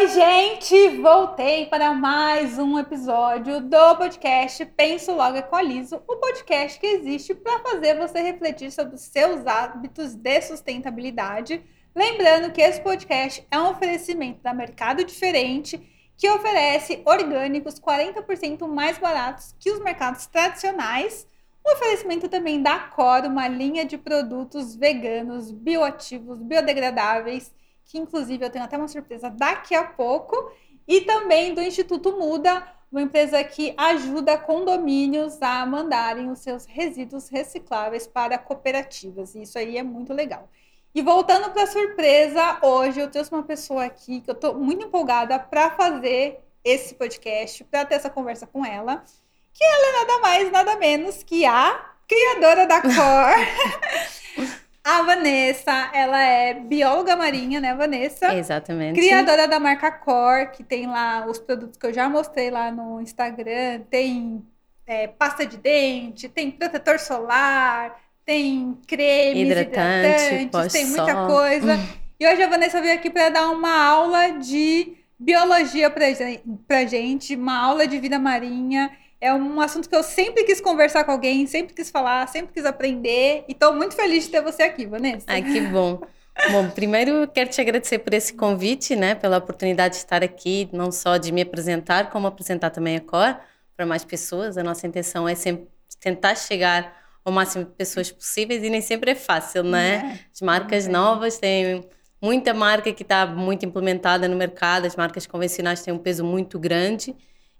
Oi, gente! Voltei para mais um episódio do podcast Penso Logo Equalizo, o podcast que existe para fazer você refletir sobre os seus hábitos de sustentabilidade. Lembrando que esse podcast é um oferecimento da Mercado Diferente, que oferece orgânicos 40% mais baratos que os mercados tradicionais. Um oferecimento também da Cor, uma linha de produtos veganos, bioativos, biodegradáveis que inclusive eu tenho até uma surpresa daqui a pouco, e também do Instituto Muda, uma empresa que ajuda condomínios a mandarem os seus resíduos recicláveis para cooperativas. E isso aí é muito legal. E voltando para a surpresa, hoje eu trouxe uma pessoa aqui que eu estou muito empolgada para fazer esse podcast, para ter essa conversa com ela, que ela é nada mais, nada menos que a criadora da Cor. A Vanessa, ela é bióloga marinha, né, Vanessa? Exatamente. Criadora da marca Cor, que tem lá os produtos que eu já mostrei lá no Instagram. Tem é, pasta de dente, tem protetor solar, tem creme, hidratante, hidratantes, tem muita coisa. E hoje a Vanessa veio aqui para dar uma aula de biologia pra gente, uma aula de vida marinha. É um assunto que eu sempre quis conversar com alguém, sempre quis falar, sempre quis aprender. E estou muito feliz de ter você aqui, Vanessa. Ai, que bom. Bom, primeiro quero te agradecer por esse convite, né, pela oportunidade de estar aqui, não só de me apresentar, como apresentar também a Cor para mais pessoas. A nossa intenção é sempre tentar chegar ao máximo de pessoas possíveis e nem sempre é fácil, né? É, as marcas é. novas têm muita marca que está muito implementada no mercado, as marcas convencionais têm um peso muito grande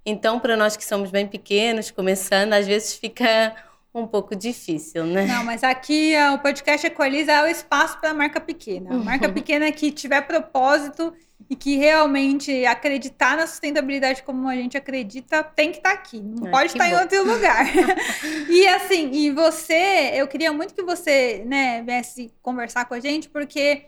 então, para nós que somos bem pequenos, começando, às vezes fica um pouco difícil, né? Não, mas aqui o podcast Equaliza é o espaço para a marca pequena. A marca uhum. pequena que tiver propósito e que realmente acreditar na sustentabilidade como a gente acredita, tem que estar tá aqui. Não ah, pode estar tá em outro lugar. e assim, e você, eu queria muito que você, né, viesse conversar com a gente, porque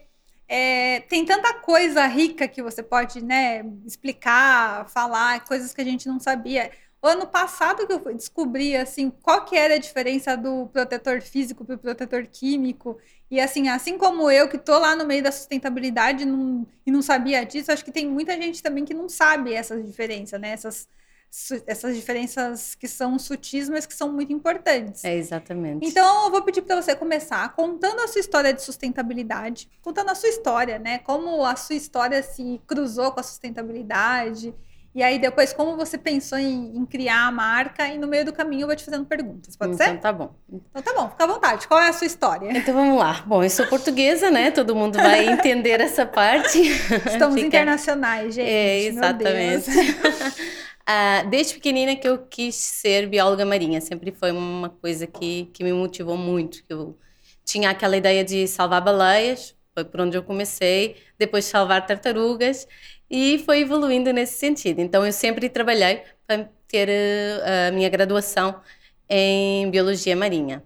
é, tem tanta coisa rica que você pode né, explicar, falar, coisas que a gente não sabia. Ano passado que eu descobri assim qual que era a diferença do protetor físico para o protetor químico e assim assim como eu que estou lá no meio da sustentabilidade não, e não sabia disso acho que tem muita gente também que não sabe essas diferenças né essas essas diferenças que são sutis, mas que são muito importantes. É, exatamente. Então, eu vou pedir para você começar contando a sua história de sustentabilidade, contando a sua história, né? Como a sua história se cruzou com a sustentabilidade. E aí, depois, como você pensou em, em criar a marca, e no meio do caminho eu vou te fazendo perguntas, pode então, ser? Então tá bom. Então tá bom, fica à vontade. Qual é a sua história? Então vamos lá. Bom, eu sou portuguesa, né? Todo mundo vai entender essa parte. Estamos Fica... internacionais, gente. É, exatamente. Uh, desde pequenina que eu quis ser bióloga marinha, sempre foi uma coisa que, que me motivou muito. Eu tinha aquela ideia de salvar baleias, foi por onde eu comecei, depois salvar tartarugas e foi evoluindo nesse sentido. Então eu sempre trabalhei para ter uh, a minha graduação em biologia marinha.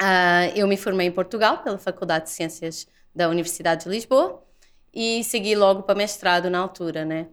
Uh, eu me formei em Portugal pela Faculdade de Ciências da Universidade de Lisboa e segui logo para mestrado na altura, né?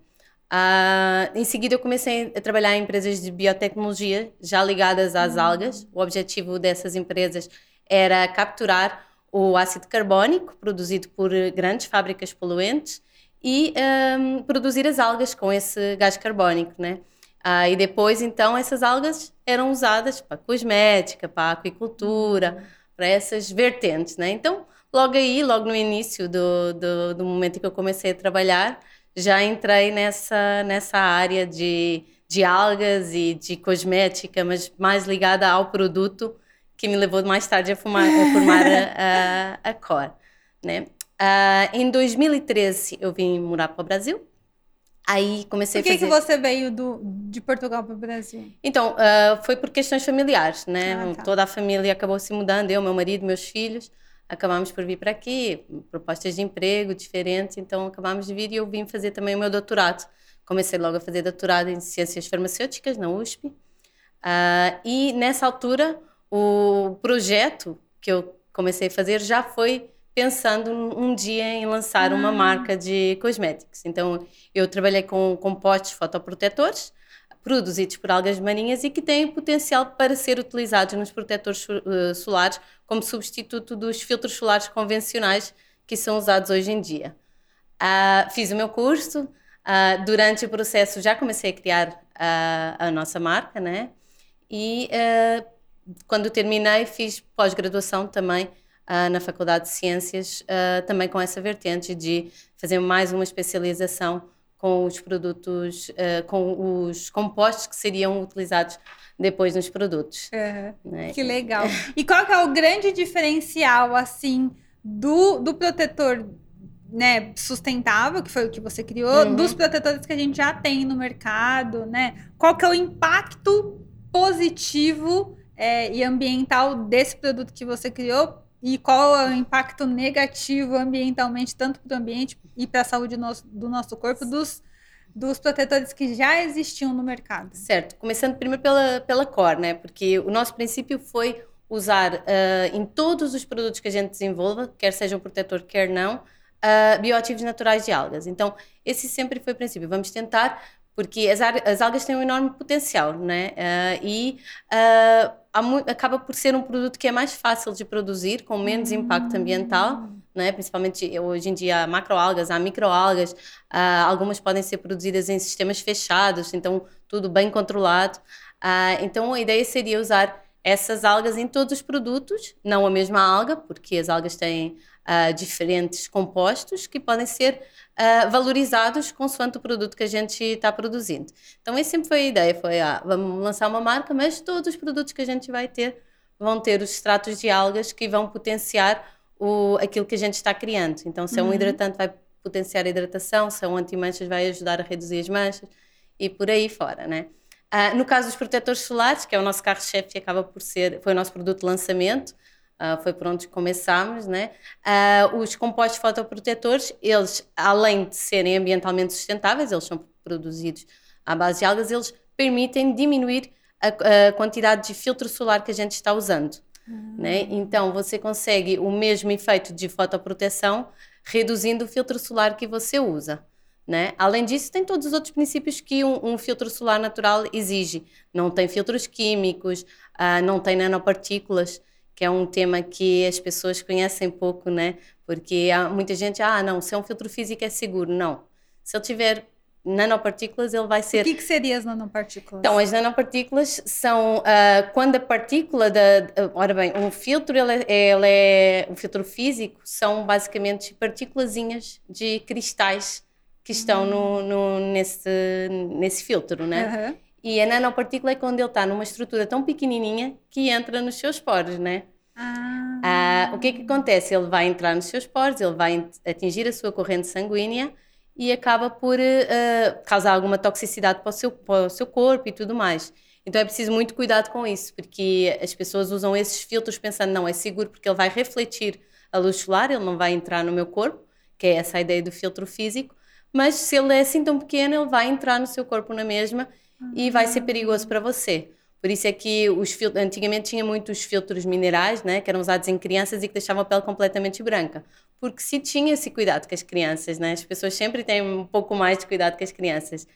Uh, em seguida, eu comecei a trabalhar em empresas de biotecnologia, já ligadas às uhum. algas. O objetivo dessas empresas era capturar o ácido carbónico produzido por grandes fábricas poluentes e um, produzir as algas com esse gás carbónico, né? Uh, e depois, então, essas algas eram usadas para cosmética, para aquicultura, uhum. para essas vertentes, né? Então, logo aí, logo no início do, do, do momento em que eu comecei a trabalhar, já entrei nessa, nessa área de, de algas e de cosmética, mas mais ligada ao produto que me levou mais tarde a, fumar, a formar a, a, a Cor. Né? Uh, em 2013 eu vim morar para o Brasil. Aí comecei por que a fazer... que você veio do, de Portugal para o Brasil? Então, uh, foi por questões familiares, né? Ah, tá. Toda a família acabou se mudando, eu, meu marido, meus filhos acabámos por vir para aqui, propostas de emprego diferentes, então acabámos de vir e eu vim fazer também o meu doutorado. Comecei logo a fazer doutorado em ciências farmacêuticas na USP. Uh, ah, e nessa altura, o projeto que eu comecei a fazer já foi pensando um dia em lançar uma ah. marca de cosméticos. Então, eu trabalhei com compostos fotoprotetores, produzidos por algas marinhas e que têm potencial para ser utilizados nos protetores uh, solares como substituto dos filtros solares convencionais que são usados hoje em dia. Uh, fiz o meu curso, Uh, durante o processo já comecei a criar uh, a nossa marca, né? E quando terminei fiz pós-graduação também na Faculdade de Ciências, também com essa vertente de fazer mais uma especialização com os produtos, com os compostos que seriam utilizados depois nos produtos. Uhum. Né? Que legal. E qual que é o grande diferencial, assim, do, do protetor né, sustentável, que foi o que você criou, uhum. dos protetores que a gente já tem no mercado, né? Qual que é o impacto positivo é, e ambiental desse produto que você criou e qual é o impacto negativo ambientalmente, tanto para o ambiente e para a saúde do nosso, do nosso corpo, dos, dos protetores que já existiam no mercado? Certo. Começando primeiro pela, pela cor, né? Porque o nosso princípio foi usar uh, em todos os produtos que a gente desenvolva, quer seja um protetor, quer não, uh, bioativos naturais de algas. Então, esse sempre foi o princípio. Vamos tentar, porque as, as algas têm um enorme potencial, né? Uh, e acaba por ser um produto que é mais fácil de produzir, com menos impacto ambiental, né? principalmente hoje em dia há macroalgas, há microalgas, algumas podem ser produzidas em sistemas fechados, então tudo bem controlado. então, a ideia seria usar essas algas em todos os produtos, não a mesma alga, porque as algas têm uh, diferentes compostos que podem ser uh, valorizados consoante o produto que a gente está produzindo. Então, essa sempre foi a ideia, foi, ah, vamos lançar uma marca, mas todos os produtos que a gente vai ter vão ter os extratos de algas que vão potenciar o, aquilo que a gente está criando. Então, se é um uhum. hidratante, vai potenciar a hidratação, se é um anti-manchas, vai ajudar a reduzir as manchas e por aí fora, né? Uh, no caso dos protetores solares, que é o nosso carro-chefe e acaba por ser, foi o nosso produto de lançamento, uh, foi por onde começámos, né? Uh, os compostos fotoprotetores, eles, além de serem ambientalmente sustentáveis, eles são produzidos à base de algas, eles permitem diminuir a, a quantidade de filtro solar que a gente está usando. Né? Então, você consegue o mesmo efeito de fotoproteção reduzindo o filtro solar que você usa. Né? Além disso, tem todos os outros princípios que um, um filtro solar natural exige. Não tem filtros químicos, uh, não tem nanopartículas, que é um tema que as pessoas conhecem pouco, né? Porque há muita gente, ah, não, se é um filtro físico é seguro. Não. Se ele tiver nanopartículas, ele vai ser. O que, que seriam as nanopartículas? Então, as nanopartículas são uh, quando a partícula da. Uh, ora bem, um filtro, ele é, ele é. Um filtro físico são basicamente partículazinhas de cristais que estão no, no, nesse, nesse filtro, né? Uhum. E a nanopartícula é quando ele está numa estrutura tão pequenininha que entra nos seus poros, né? Ah. ah. o que é que acontece? Ele vai entrar nos seus poros, ele vai atingir a sua corrente sanguínea e acaba por uh, causar alguma toxicidade para o, seu, para o seu corpo e tudo mais. Então é preciso muito cuidado com isso, porque as pessoas usam esses filtros pensando, não, é seguro porque ele vai refletir a luz solar, ele não vai entrar no meu corpo, que é essa a ideia do filtro físico, mas se ele é assim tão pequeno, ele vai entrar no seu corpo na mesma e vai ser perigoso para você. Por isso é que os antigamente tinha muitos filtros minerais, né, que eram usados em crianças e que deixavam a pele completamente branca. Porque se tinha esse cuidado com as crianças, né, as pessoas sempre têm um pouco mais de cuidado com as crianças.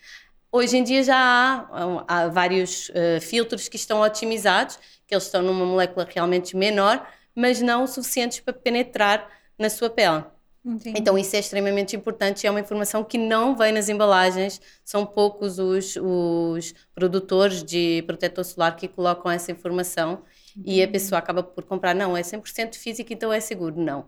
Hoje em dia já há, há vários uh, filtros que estão otimizados, que eles estão numa molécula realmente menor, mas não suficientes para penetrar na sua pele. Entendi. Então isso é extremamente importante, é uma informação que não vem nas embalagens, são poucos os, os produtores de protetor solar que colocam essa informação e a pessoa acaba por comprar, não, é 100% físico, então é seguro, não.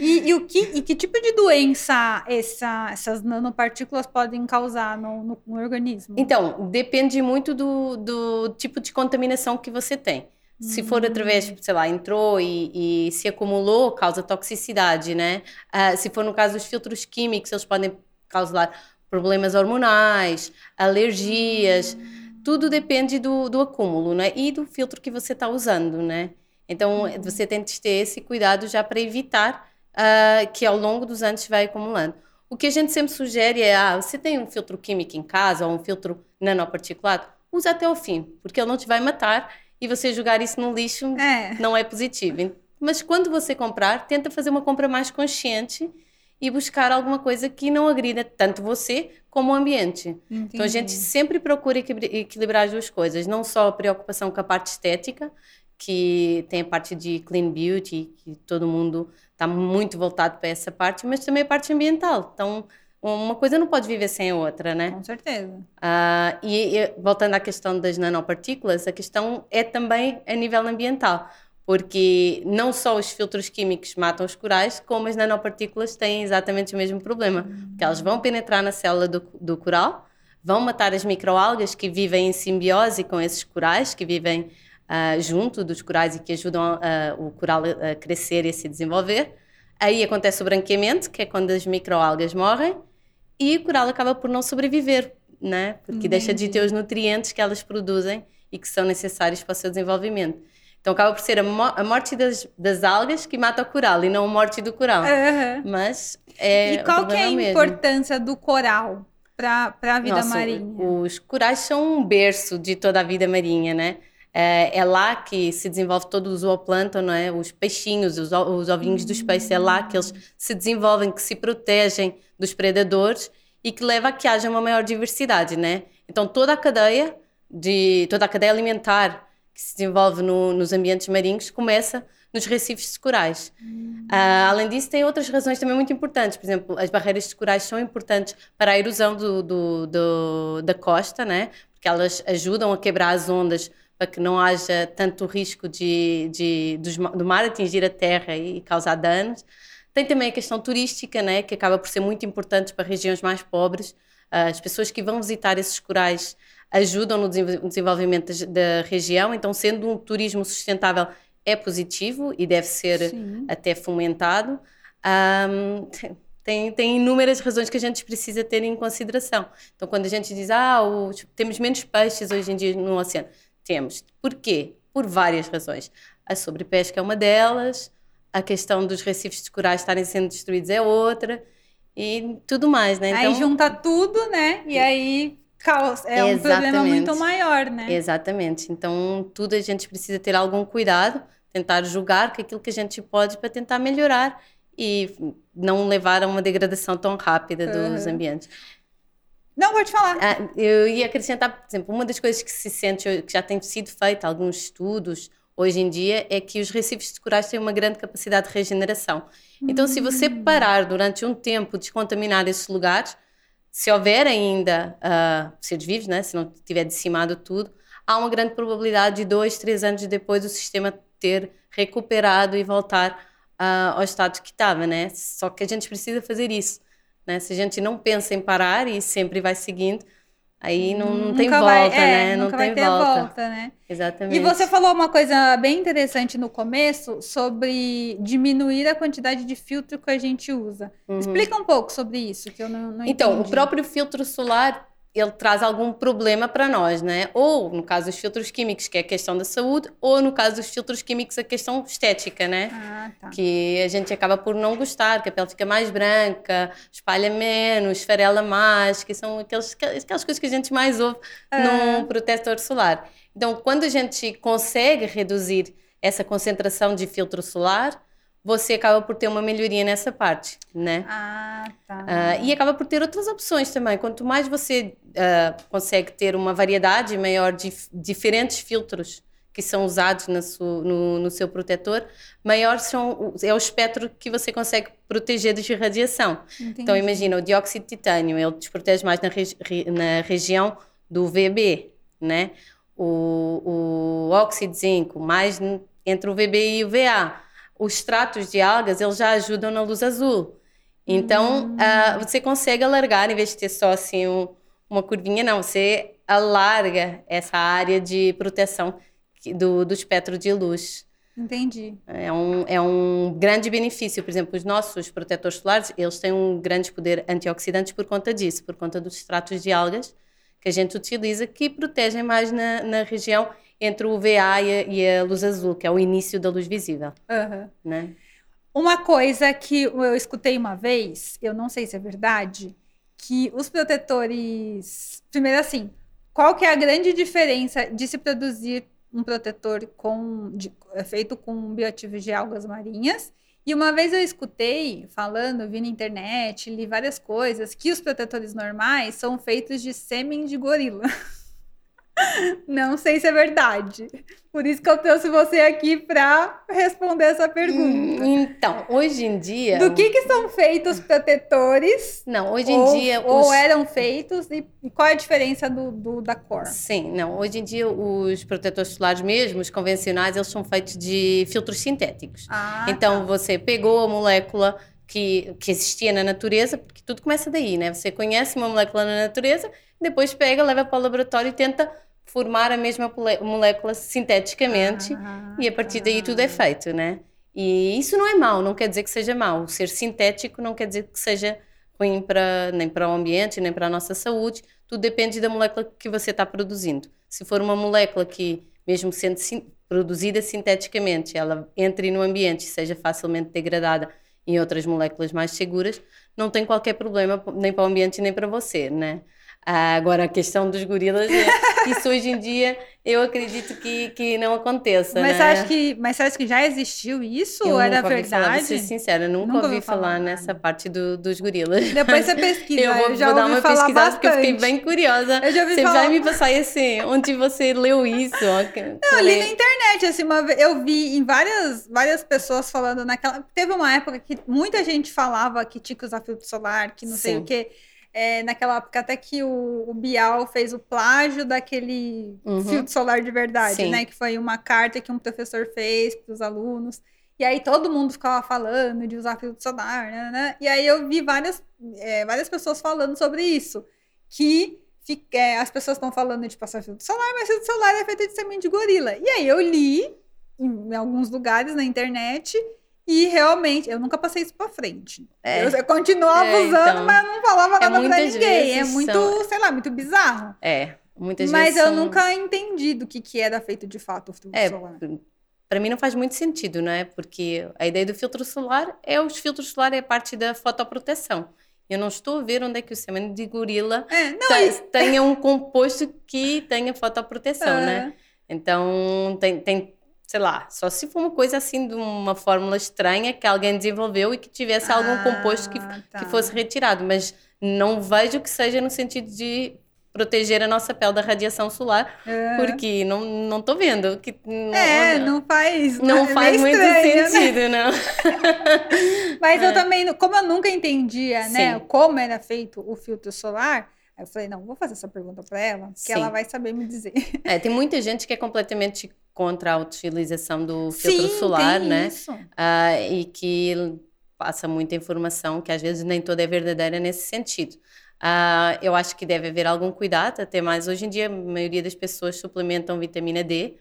E, e, o que, e que tipo de doença essa, essas nanopartículas podem causar no, no, no organismo? Então, depende muito do, do tipo de contaminação que você tem. Se for através, sei lá, entrou e, e se acumulou, causa toxicidade, né? Uh, se for no caso dos filtros químicos, eles podem causar problemas hormonais, alergias, hum. tudo depende do, do acúmulo, né? E do filtro que você está usando, né? Então, hum. você tem que ter esse cuidado já para evitar uh, que ao longo dos anos vai acumulando. O que a gente sempre sugere é, ah, você tem um filtro químico em casa ou um filtro nanoparticulado, usa até o fim, porque ele não te vai matar e você jogar isso no lixo é. não é positivo. Mas quando você comprar, tenta fazer uma compra mais consciente e buscar alguma coisa que não agrida tanto você como o ambiente. Entendi. Então a gente sempre procura equilibrar as duas coisas, não só a preocupação com a parte estética, que tem a parte de clean beauty, que todo mundo está muito voltado para essa parte, mas também a parte ambiental. Então uma coisa não pode viver sem a outra, né? Com certeza. Uh, e, e, voltando à questão das nanopartículas, a questão é também a nível ambiental, porque não só os filtros químicos matam os corais, como as nanopartículas têm exatamente o mesmo problema, uhum. que elas vão penetrar na célula do, do coral, vão matar as microalgas que vivem em simbiose com esses corais, que vivem uh, junto dos corais e que ajudam uh, o coral a crescer e a se desenvolver. Aí acontece o branqueamento, que é quando as microalgas morrem, e o coral acaba por não sobreviver, né? Porque Entendi. deixa de ter os nutrientes que elas produzem e que são necessários para o seu desenvolvimento. Então acaba por ser a, mo a morte das, das, algas que mata o coral e não a morte do coral. Uhum. Mas é. E qual que é a mesmo. importância do coral para a vida Nossa, marinha? Os corais são um berço de toda a vida marinha, né? É, é, lá que se desenvolve todo o zooplâncton, não é? Os peixinhos, os, os ovinhos dos peixes, é lá que eles se desenvolvem, que se protegem dos predadores e que leva a que haja uma maior diversidade, né? Então toda a cadeia de toda a cadeia alimentar que se desenvolve no, nos ambientes marinhos começa nos recifes de corais. Uh, além disso, tem outras razões também muito importantes. Por exemplo, as barreiras de corais são importantes para a erosão do, do, do, da costa, né? porque elas ajudam a quebrar as ondas para que não haja tanto risco de, de, do mar atingir a terra e causar danos. Tem também a questão turística, né, que acaba por ser muito importante para regiões mais pobres. As pessoas que vão visitar esses corais ajudam no desenvolvimento da região, então, sendo um turismo sustentável, é positivo e deve ser Sim. até fomentado. Um, tem, tem inúmeras razões que a gente precisa ter em consideração. Então, quando a gente diz, ah, os, temos menos peixes hoje em dia no oceano, temos. Porquê? Por várias razões. A sobrepesca é uma delas, a questão dos recifes de corais estarem sendo destruídos é outra, e tudo mais, né? Então, aí junta tudo, né? E aí é um problema muito maior, né? Exatamente. Então, tudo a gente precisa ter algum cuidado, tentar julgar que aquilo que a gente pode para tentar melhorar e não levar a uma degradação tão rápida dos uhum. ambientes. Não, vou te falar. Ah, eu ia acrescentar, por exemplo, uma das coisas que se sente, que já tem sido feita, alguns estudos hoje em dia, é que os recifes de corais têm uma grande capacidade de regeneração. Então, se você hum. parar durante um tempo de descontaminar esses lugares, se houver ainda uh, seres vivos, né, se não tiver decimado tudo, há uma grande probabilidade de dois, três anos depois o sistema ter recuperado e voltar uh, ao estado que estava, né? Só que a gente precisa fazer isso. Né? Se a gente não pensa em parar e sempre vai seguindo, aí não, não tem volta, vai, é, né? Não tem volta. volta. né? Exatamente. E você falou uma coisa bem interessante no começo sobre diminuir a quantidade de filtro que a gente usa. Uhum. Explica um pouco sobre isso, que eu não, não Então, entendi. o próprio filtro solar ele traz algum problema para nós, né? Ou no caso dos filtros químicos, que é a questão da saúde, ou no caso dos filtros químicos, a questão estética, né? Ah, tá. Que a gente acaba por não gostar, que a pele fica mais branca, espalha menos, esfarela mais, que são aqueles, aquelas coisas que a gente mais ouve ah. num protetor solar. Então, quando a gente consegue reduzir essa concentração de filtro solar, você acaba por ter uma melhoria nessa parte, né? Ah, tá. Uh, e acaba por ter outras opções também. Quanto mais você uh, consegue ter uma variedade maior de diferentes filtros que são usados su, no, no, seu protetor, maior são, é o espectro que você consegue proteger de radiação. Entendi. Então, imagina, o dióxido de titânio, ele te protege mais na, na região do VB, né? O, o óxido de zinco, mais entre o VB e o VA os tratos de algas eles já ajudam na luz azul. Então, hum. uh, você consegue alargar, em vez de ter só assim um, uma curvinha, não, você alarga essa área de proteção do, do espectro de luz. Entendi. É um, é um grande benefício. Por exemplo, os nossos protetores solares, eles têm um grande poder antioxidante por conta disso, por conta dos extratos de algas que a gente utiliza, que protegem mais na, na região entre o VA e a, e a, luz azul, que é o início da luz visível. Uhum. Né? Uma coisa que eu escutei uma vez, eu não sei se é verdade, que os protetores. Primeiro, assim, qual que é a grande diferença de se produzir um protetor com, de, é feito com bioativos de algas marinhas? E uma vez eu escutei falando, vi na internet, li várias coisas, que os protetores normais são feitos de sêmen de gorila. Não sei se é verdade. Por isso que eu trouxe você aqui para responder essa pergunta. Então, hoje em dia. Do que, que são feitos protetores? Não, hoje em ou, dia. Ou eram feitos e qual é a diferença do, do, da cor? Sim, não. Hoje em dia, os protetores solares, mesmo os convencionais, eles são feitos de filtros sintéticos. Ah, então, tá. você pegou a molécula que, que existia na natureza, porque tudo começa daí, né? Você conhece uma molécula na natureza, depois pega, leva para o laboratório e tenta formar a mesma molécula sinteticamente ah, e a partir daí tudo é feito, né? E isso não é mau, não quer dizer que seja mau. Ser sintético não quer dizer que seja ruim para, nem para o ambiente, nem para a nossa saúde. Tudo depende da molécula que você está produzindo. Se for uma molécula que, mesmo sendo sin produzida sinteticamente, ela entre no ambiente e seja facilmente degradada em outras moléculas mais seguras, não tem qualquer problema nem para o ambiente nem para você, né? Ah, agora, a questão dos gorilas, é, isso hoje em dia eu acredito que, que não aconteça. Mas, né? você acha que, mas você acha que já existiu isso? Eu Era verdade? Falar, vou ser sincera, nunca, Nunca ouvi falar, falar nessa parte do, dos gorilas. Depois você pesquisa. Eu vou, já vou dar uma pesquisada porque eu fiquei bastante. bem curiosa. Eu já ouvi Você falar. vai me passar assim, onde você leu isso? Não, eu li na internet, assim, uma eu vi em várias, várias pessoas falando naquela. Teve uma época que muita gente falava que tinha que usar filtro solar, que não sei Sim. o quê. É, naquela época, até que o, o Bial fez o plágio daquele Uhum. filtro solar de verdade, Sim. né? Que foi uma carta que um professor fez para os alunos. E aí todo mundo ficava falando de usar filtro solar, né? né? E aí eu vi várias, é, várias pessoas falando sobre isso. Que fi- é, as pessoas estão falando de passar filtro solar, mas filtro solar é feito de semente de gorila. E aí eu li em alguns lugares na internet e realmente eu nunca passei isso pra frente. É. Eu, eu continuava É, usando, então, mas eu não falava nada pra muitas ninguém. É muito, são- sei lá, muito bizarro. É, muitas mas vezes eu são- nunca entendi do que, que era feito de fato o filtro É, solar. para mim não faz muito sentido, não é? Porque a ideia do filtro solar é os filtros solares é parte da fotoproteção. Eu não estou a ver onde é que o semente de gorila É, não, te- isso- tenha um composto que tenha fotoproteção, Ah. né? Então, tem, tem, sei lá, só se for uma coisa assim de uma fórmula estranha que alguém desenvolveu e que tivesse algum Ah, composto que, tá. que fosse retirado, mas não vejo que seja no sentido de proteger a nossa pele da radiação solar, É. porque não não estou vendo que É, não faz. não é faz muito estranho, né? sentido, não. Mas É. eu também, como eu nunca entendia, né, Sim. como era feito o filtro solar, aí eu falei, não, vou fazer essa pergunta para ela, que Sim. ela vai saber me dizer. É, tem muita gente que é completamente contra a utilização do filtro Sim, solar, né? Isso. Ah, e que passa muita informação que às vezes nem toda é verdadeira nesse sentido. Ah, eu acho que deve haver algum cuidado, até mais hoje em dia a maioria das pessoas suplementam vitamina D.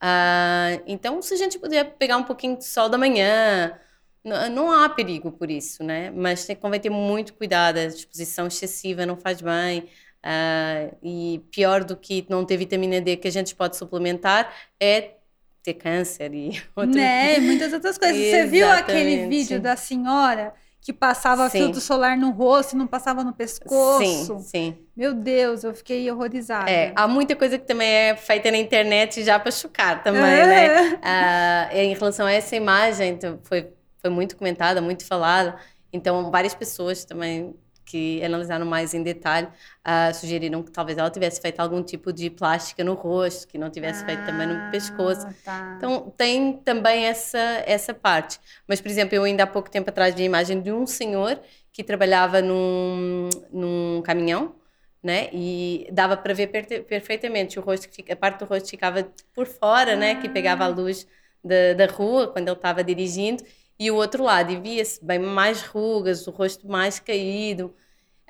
Ah, então, se a gente puder pegar um pouquinho de sol da manhã, n- não há perigo por isso, né? Mas tem, convém ter muito cuidado, a exposição excessiva não faz bem. Ah, e pior do que não ter vitamina D que a gente pode suplementar é ter câncer e outro Né, muitas outras coisas. Você viu aquele vídeo da senhora que passava Sim. filtro solar no rosto e não passava no pescoço? Sim, sim. Meu Deus, eu fiquei horrorizada. É, há muita coisa que também é feita na internet já para chocar também, É. né? Ah, em relação a essa imagem, então, foi, foi muito comentada, muito falada. Então, várias pessoas também que analisaram mais em detalhe ah, sugeriram que talvez ela tivesse feito algum tipo de plástica no rosto, que não tivesse feito também no pescoço. Ah, tá. Então tem também essa, essa parte. Mas, por exemplo, eu ainda há pouco tempo atrás vi a imagem de um senhor que trabalhava num, num caminhão, né? E dava para ver per- perfeitamente o rosto, a parte do rosto ficava por fora, né? Que pegava a luz da, da rua quando ele estava dirigindo. E o outro lado, e via-se bem mais rugas, o rosto mais caído.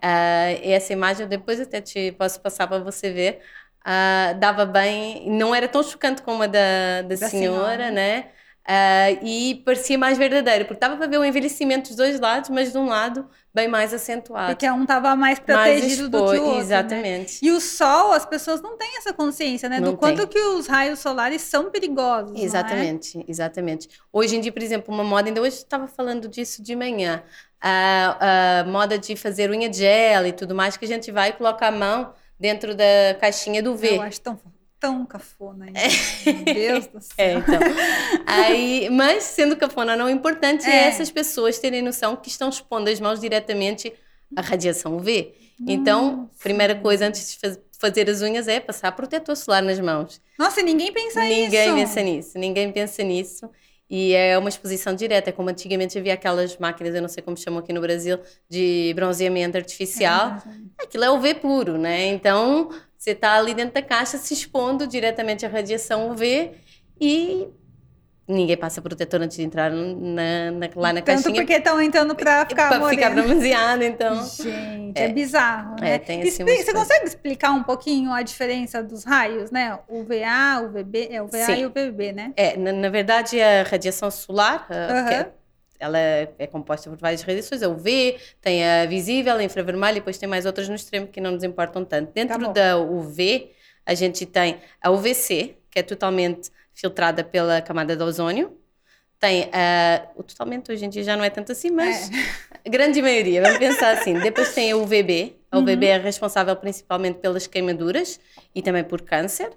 Ah, essa imagem eu depois até te posso passar para você ver. Ah, dava bem, não era tão chocante como a da, da, Da senhora, senhora. né? Ah, e parecia mais verdadeiro, porque estava para ver o envelhecimento dos dois lados, mas de um lado bem mais acentuado. Porque um tava mais mais protegido do que o outro. né? Exatamente. E o sol, as pessoas não têm essa consciência, né? Não do quanto tem. que os raios solares são perigosos. é? Exatamente, exatamente. Hoje em dia, por exemplo, uma moda, ainda hoje estava falando disso de manhã, a, a moda de fazer unha de gel e tudo mais, que a gente vai e coloca a mão dentro da caixinha do V. Eu acho tão, tão cafona isso. Meu Deus do céu. É, então. Aí, mas sendo cafona não, o importante é. É. essas pessoas terem noção que estão expondo as mãos diretamente à radiação UV. Então, primeira coisa, antes de faz- fazer as unhas é passar protetor solar nas mãos. Nossa, ninguém pensa ninguém nisso. Ninguém pensa nisso, ninguém pensa nisso. E é uma exposição direta, como antigamente havia aquelas máquinas, eu não sei como chamam aqui no Brasil, de bronzeamento artificial. É, Aquilo é UV puro, né? Então, você está ali dentro da caixa se expondo diretamente à radiação UV e ninguém passa protetor antes de entrar na, na, lá na Tanto caixinha. porque estão entrando para ficar Para ficar bronzeado, então... Gente, é, bizarro, né? É, tem assim Expli- Você consegue explicar um pouquinho a diferença dos raios, né? UVA, UVB, é UVA Sim. e UVB, né? É, na, na verdade, a radiação solar, a- Aham. que é- ela é, é composta por várias radiações, a UV, tem a visível, a infravermelha e depois tem mais outras no extremo que não nos importam tanto. Dentro Tá da UV, a gente tem a UVC, que é totalmente filtrada pela camada de ozônio. Tem a, o totalmente hoje em dia já não é tanto assim, mas a grande maioria, vamos pensar assim. Depois tem a UVB. A UVB é responsável principalmente pelas queimaduras e também por câncer.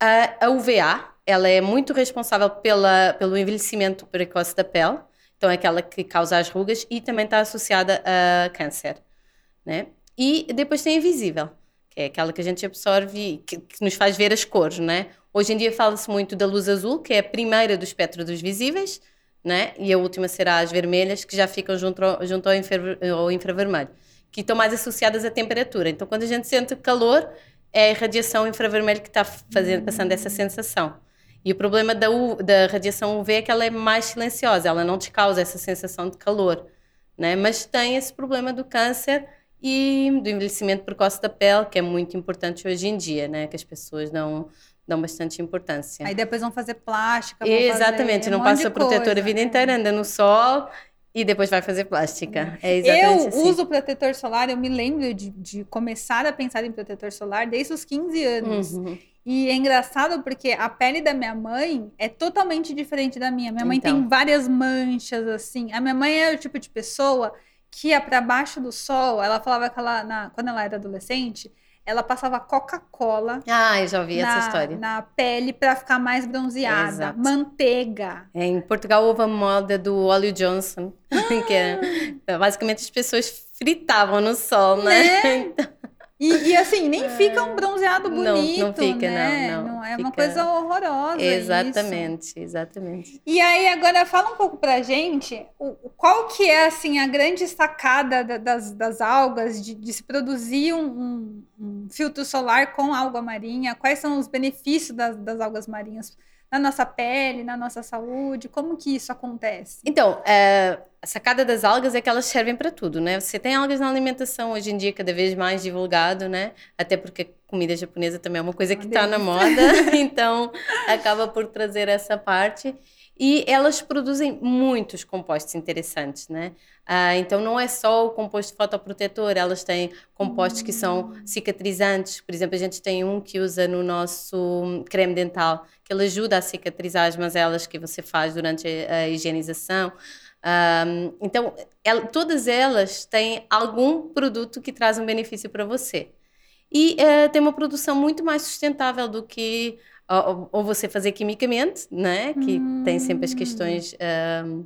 A, a UVA, ela é muito responsável pela, pelo envelhecimento precoce da pele. Então é aquela que causa as rugas e também está associada a câncer, né? E depois tem a invisível, que é aquela que a gente absorve e que, que nos faz ver as cores, né? Hoje em dia fala-se muito da luz azul, que é a primeira do espectro dos visíveis, né? E a última será as vermelhas, que já ficam junto ao, junto ao, infra- ao infravermelho, que estão mais associadas à temperatura. Então, quando a gente sente calor, é a radiação infravermelho que está fazendo, passando essa sensação. E o problema da, U- da radiação UV é que ela é mais silenciosa, ela não te causa essa sensação de calor, né? Mas tem esse problema do câncer e do envelhecimento precoce da pele, que é muito importante hoje em dia, né? Que as pessoas dão, dão bastante importância. Aí depois vão fazer plástica. vão Exatamente, fazer não um passa protetor coisa, a vida né? inteira, anda no sol e depois vai fazer plástica. É exatamente Eu assim. uso protetor solar, eu me lembro de, de começar a pensar em protetor solar desde os 15 anos. Uhum. E é engraçado porque a pele da minha mãe é totalmente diferente da minha. Minha mãe tem Então. várias manchas, assim. A minha mãe é o tipo de pessoa que ia para baixo do sol. Ela falava que ela, na- quando ela era adolescente, ela passava Coca-Cola Ah, eu já ouvi essa na, história. na pele para ficar mais bronzeada. Exato. Manteiga. É, em Portugal houve a moda do óleo Johnson, que é, basicamente as pessoas fritavam no sol, né? E, e, assim, nem fica um bronzeado Não, não bonito, fica, né? não, não. é uma Fica- coisa horrorosa isso. exatamente, exatamente. E aí, agora fala um pouco pra gente o, qual que é assim a grande sacada da- das, das algas de, de se produzir um, um- um filtro solar com alga marinha? Quais são os benefícios das, das algas marinhas na nossa pele, na nossa saúde? Como que isso acontece? Então, eh, a sacada das algas é que elas servem para tudo, né? Você tem algas na alimentação hoje em dia cada vez mais divulgado, né? Até porque a comida japonesa também é uma coisa que está na moda, então acaba por trazer essa parte. E elas produzem muitos compostos interessantes, né? Ah, então não é só o composto fotoprotetor, elas têm compostos que são cicatrizantes. Por exemplo, a gente tem um que usa no nosso creme dental, que ele ajuda a cicatrizar as mazelas que você faz durante a higienização. Ahm, então, el- todas elas têm algum produto que traz um benefício para você. E eh, tem uma produção muito mais sustentável do que ou, ou você fazer quimicamente, né? Que tem sempre as questões ahm,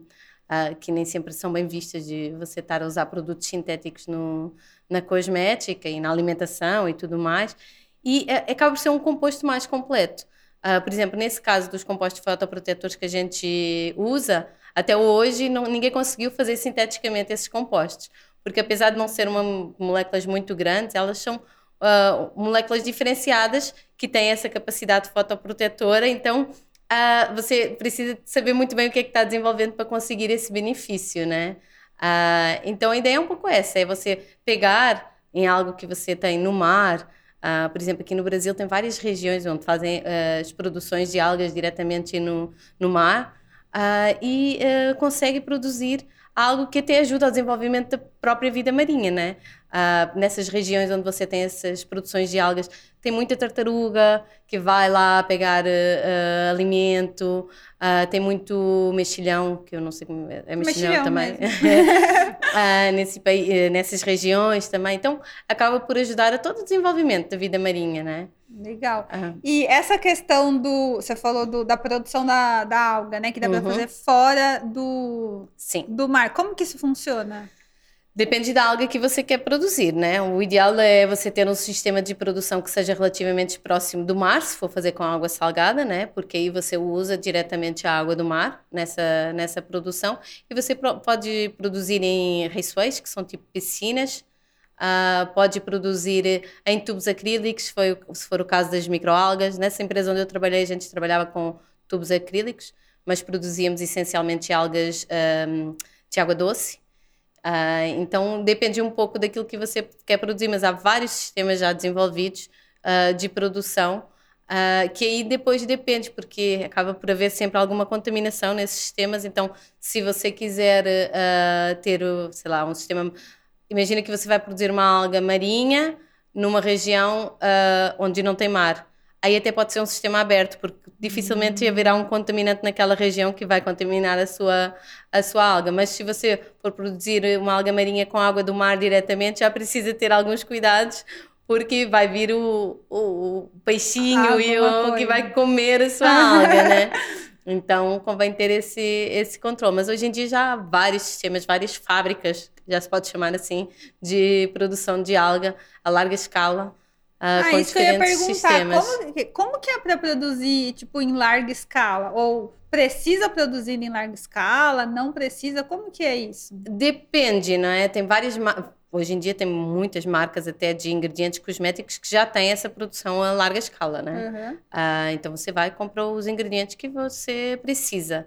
ah, que nem sempre são bem vistas de você estar a usar produtos sintéticos no, na cosmética e na alimentação e tudo mais. E eh, acaba por ser um composto mais completo. Ah, por exemplo, nesse caso dos compostos fotoprotetores que a gente usa, até hoje não- ninguém conseguiu fazer sinteticamente esses compostos, porque apesar de não ser uma moléculas muito grandes, elas são ah, moléculas diferenciadas que têm essa capacidade fotoprotetora, então ah, você precisa saber muito bem o que é que está desenvolvendo para conseguir esse benefício, né? Ah, então a ideia é um pouco essa, é você pegar em algo que você tem no mar, ah, por exemplo, aqui no Brasil tem várias regiões onde fazem ah, as produções de algas diretamente no, no mar ah, e ah, consegue produzir algo que até ajuda ao desenvolvimento da própria vida marinha, né? Ah, nessas regiões onde você tem essas produções de algas, tem muita tartaruga que vai lá pegar ah, alimento, ah, tem muito mexilhão, que eu não sei como é, é mexilhão, Mexilhão também, nesse, eh, nessas regiões também. Então, acaba por ajudar a todo o desenvolvimento da vida marinha, né? Legal. Ah, E essa questão do. Você falou do- da produção da, da alga, né? Que dá Uhum. fazer fora do, sim. do mar. Como que isso funciona? Depende da alga que você quer produzir, né? O ideal é você ter um sistema de produção que seja relativamente próximo do mar, se for fazer com água salgada, né? Porque aí você usa diretamente a água do mar nessa, nessa produção. E você pode produzir em raceway, que são tipo piscinas, Uh, pode produzir em tubos acrílicos, foi, se for o caso das microalgas. Nessa empresa onde eu trabalhei, a gente trabalhava com tubos acrílicos, mas produzíamos essencialmente algas um, de água doce. Uh, então depende um pouco daquilo que você quer produzir, mas há vários sistemas já desenvolvidos uh, de produção que aí depois depende, porque acaba por haver sempre alguma contaminação nesses sistemas. Então, se você quiser ter, sei lá, um sistema imagina que você vai produzir uma alga marinha numa região uh, onde não tem mar. Aí até pode ser um sistema aberto, porque dificilmente haverá um contaminante naquela região que vai contaminar a sua, a sua alga. Mas se você for produzir uma alga marinha com água do mar diretamente, já precisa ter alguns cuidados, porque vai vir o, o, o peixinho e o que vai comer a sua alga, né? Então, convém ter esse, esse controle. Mas hoje em dia já há vários sistemas, várias fábricas, já se pode chamar assim, de produção de alga a larga escala. Ah, com isso que eu ia perguntar. Como, como que é para produzir, tipo, em larga escala? Ou precisa produzir em larga escala? Não precisa? Como que é isso? Depende, não é? Tem várias hoje em dia tem muitas marcas até de ingredientes cosméticos que já têm essa produção a larga escala, né? Uhum. Uh, então você vai e compra os ingredientes que você precisa.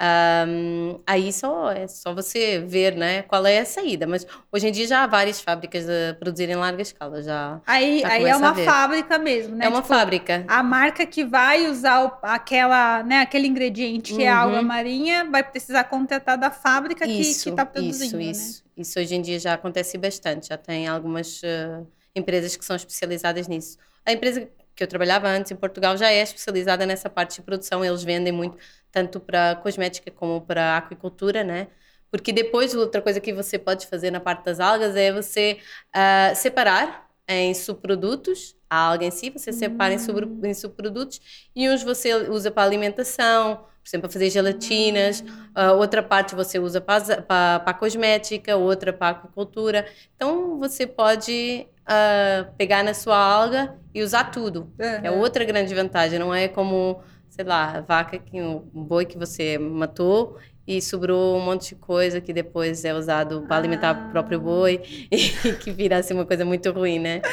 Um, aí só é só você ver né, qual é a saída. Mas hoje em dia já há várias fábricas a produzirem em larga escala. Já, aí já aí é uma fábrica mesmo, né? É uma tipo, fábrica. A marca que vai usar o, aquela, né, aquele ingrediente que uhum. é água marinha vai precisar contratar da fábrica isso, que está produzindo. Isso, né? isso. Isso hoje em dia já acontece bastante. Já tem algumas uh, empresas que são especializadas nisso. A empresa que eu trabalhava antes em Portugal já é especializada nessa parte de produção. Eles vendem muito tanto para cosmética como para aquicultura, né? Porque depois, outra coisa que você pode fazer na parte das algas é você uh, separar em subprodutos, a alga em si, você separa em, hum. em subprodutos e uns você usa para alimentação, por exemplo, para fazer gelatinas, uh, outra parte você usa para, para, para cosmética, outra para aquicultura. Então, você pode uh, pegar na sua alga e usar tudo. Uhum. É outra grande vantagem, não é como sei lá, vaca, que, um boi que você matou e sobrou um monte de coisa que depois é usado para alimentar ah. o próprio boi e que virasse uma coisa muito ruim, né?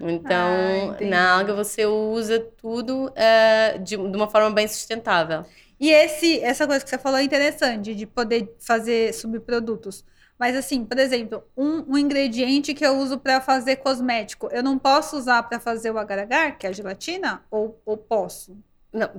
Então, ah, na alga você usa tudo uh, de, de, uma forma bem sustentável. E esse, essa coisa que você falou é interessante, de poder fazer subprodutos. Mas assim, por exemplo, um, um ingrediente que eu uso para fazer cosmético, eu não posso usar para fazer o agar-agar, que é a gelatina, ou, ou posso? Não,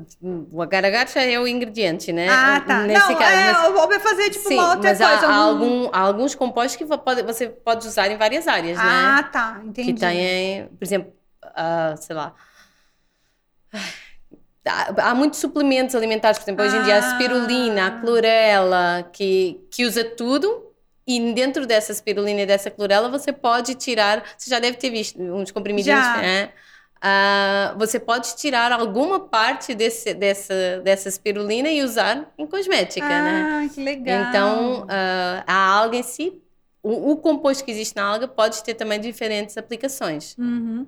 o agar-agar já é o ingrediente, né? Ah, tá. Nesse não, caso, é, mas, eu vou fazer tipo sim, uma outra mas coisa. Há, algum, há alguns compostos que você pode usar em várias áreas, ah, né? Ah, tá, entendi. Que tem, por exemplo, uh, sei lá... Há, há muitos suplementos alimentares, por exemplo, ah. hoje em dia a ah. spirulina, a clorela, que, que usa tudo e dentro dessa spirulina e dessa clorela você pode tirar, você já deve ter visto uns comprimidinhos, já. né? Uh, você pode tirar alguma parte desse, dessa, dessa espirulina e usar em cosmética, ah, né? que legal. Então, uh, a alga em si, o, o, composto que existe na alga pode ter também diferentes aplicações. Uhum.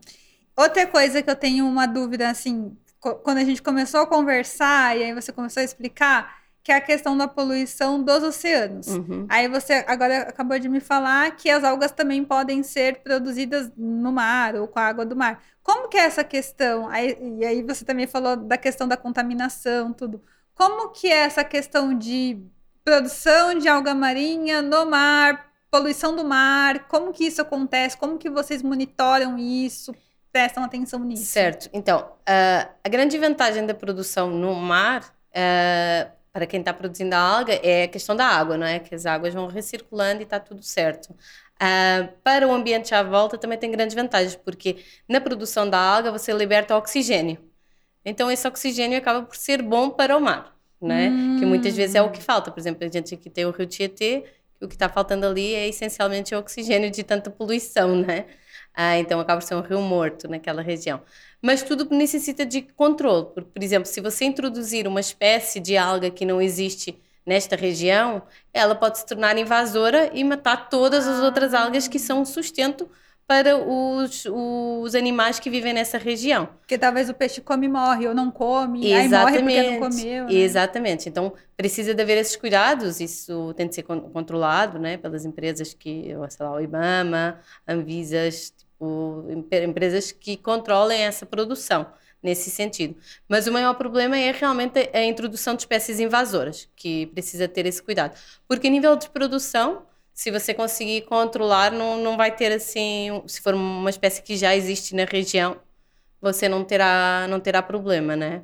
Outra coisa que eu tenho uma dúvida, assim, quando a gente começou a conversar e aí você começou a explicar, que é a questão da poluição dos oceanos. Uhum. Aí você agora acabou de me falar que as algas também podem ser produzidas no mar ou com a água do mar. Como que é essa questão? Aí, e aí você também falou da questão da contaminação, tudo. Como que é essa questão de produção de alga marinha no mar, poluição do mar? Como que isso acontece? Como que vocês monitoram isso? Prestam atenção nisso? Certo. Então, uh, a grande vantagem da produção no mar uh, para quem está produzindo a alga é a questão da água, não é? Que as águas vão recirculando e está tudo certo. Uh, para o ambiente à volta também tem grandes vantagens, porque na produção da alga você liberta oxigênio. Então esse oxigênio acaba por ser bom para o mar, né? Hum. Que muitas vezes é o que falta. Por exemplo, a gente aqui tem o rio Tietê, o que está faltando ali é essencialmente o oxigênio de tanta poluição, né? Ah, então acaba por ser um rio morto naquela região. Mas tudo necessita de controle. Por, por exemplo, se você introduzir uma espécie de alga que não existe nesta região, ela pode se tornar invasora e matar todas as outras algas que são sustento para os, os animais que vivem nessa região. Porque talvez o peixe come e morre, ou não come, Exatamente. aí morre porque não comeu. Né? Exatamente. Então, precisa de haver esses cuidados, isso tem de ser controlado né, pelas empresas que, sei lá, o IBAMA, Anvisas, tipo, empresas que controlem essa produção nesse sentido. Mas o maior problema é realmente a introdução de espécies invasoras, que precisa ter esse cuidado. Porque a nível de produção, se você conseguir controlar, não, não vai ter assim, se for uma espécie que já existe na região, você não terá, não terá problema, né?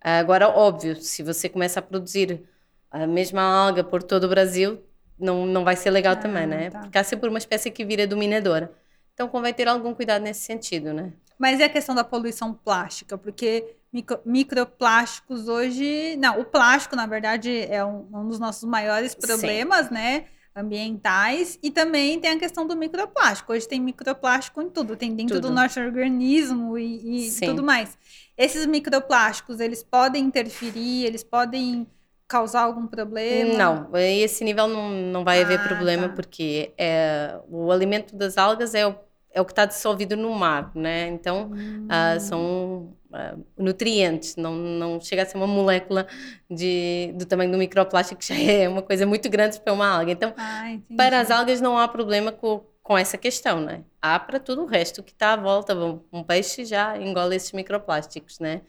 Agora, óbvio, se você começa a produzir a mesma alga por todo o Brasil, não, não vai ser legal ah, também, né? Tá. Porque há sempre uma espécie que vira dominadora. Então, convém ter algum cuidado nesse sentido, né? Mas é a questão da poluição plástica, porque micro, microplásticos hoje... Não, o plástico, na verdade, é um, um dos nossos maiores problemas, Sim. né? ambientais e também tem a questão do microplástico. Hoje tem microplástico em tudo, tem dentro tudo. do nosso organismo e, e tudo mais. Esses microplásticos, eles podem interferir, eles podem causar algum problema? Não, esse nível não, não vai ah, haver problema tá. porque é, o alimento das algas é o é o que está dissolvido no mar, né? Então, hum. uh, são uh, nutrientes, não, não chega a ser uma molécula de, do tamanho do microplástico, que já é uma coisa muito grande para uma alga. Então, ah, para as algas não há problema com, com essa questão, né? Há para tudo o resto que está à volta. Um peixe já engole esses microplásticos, né?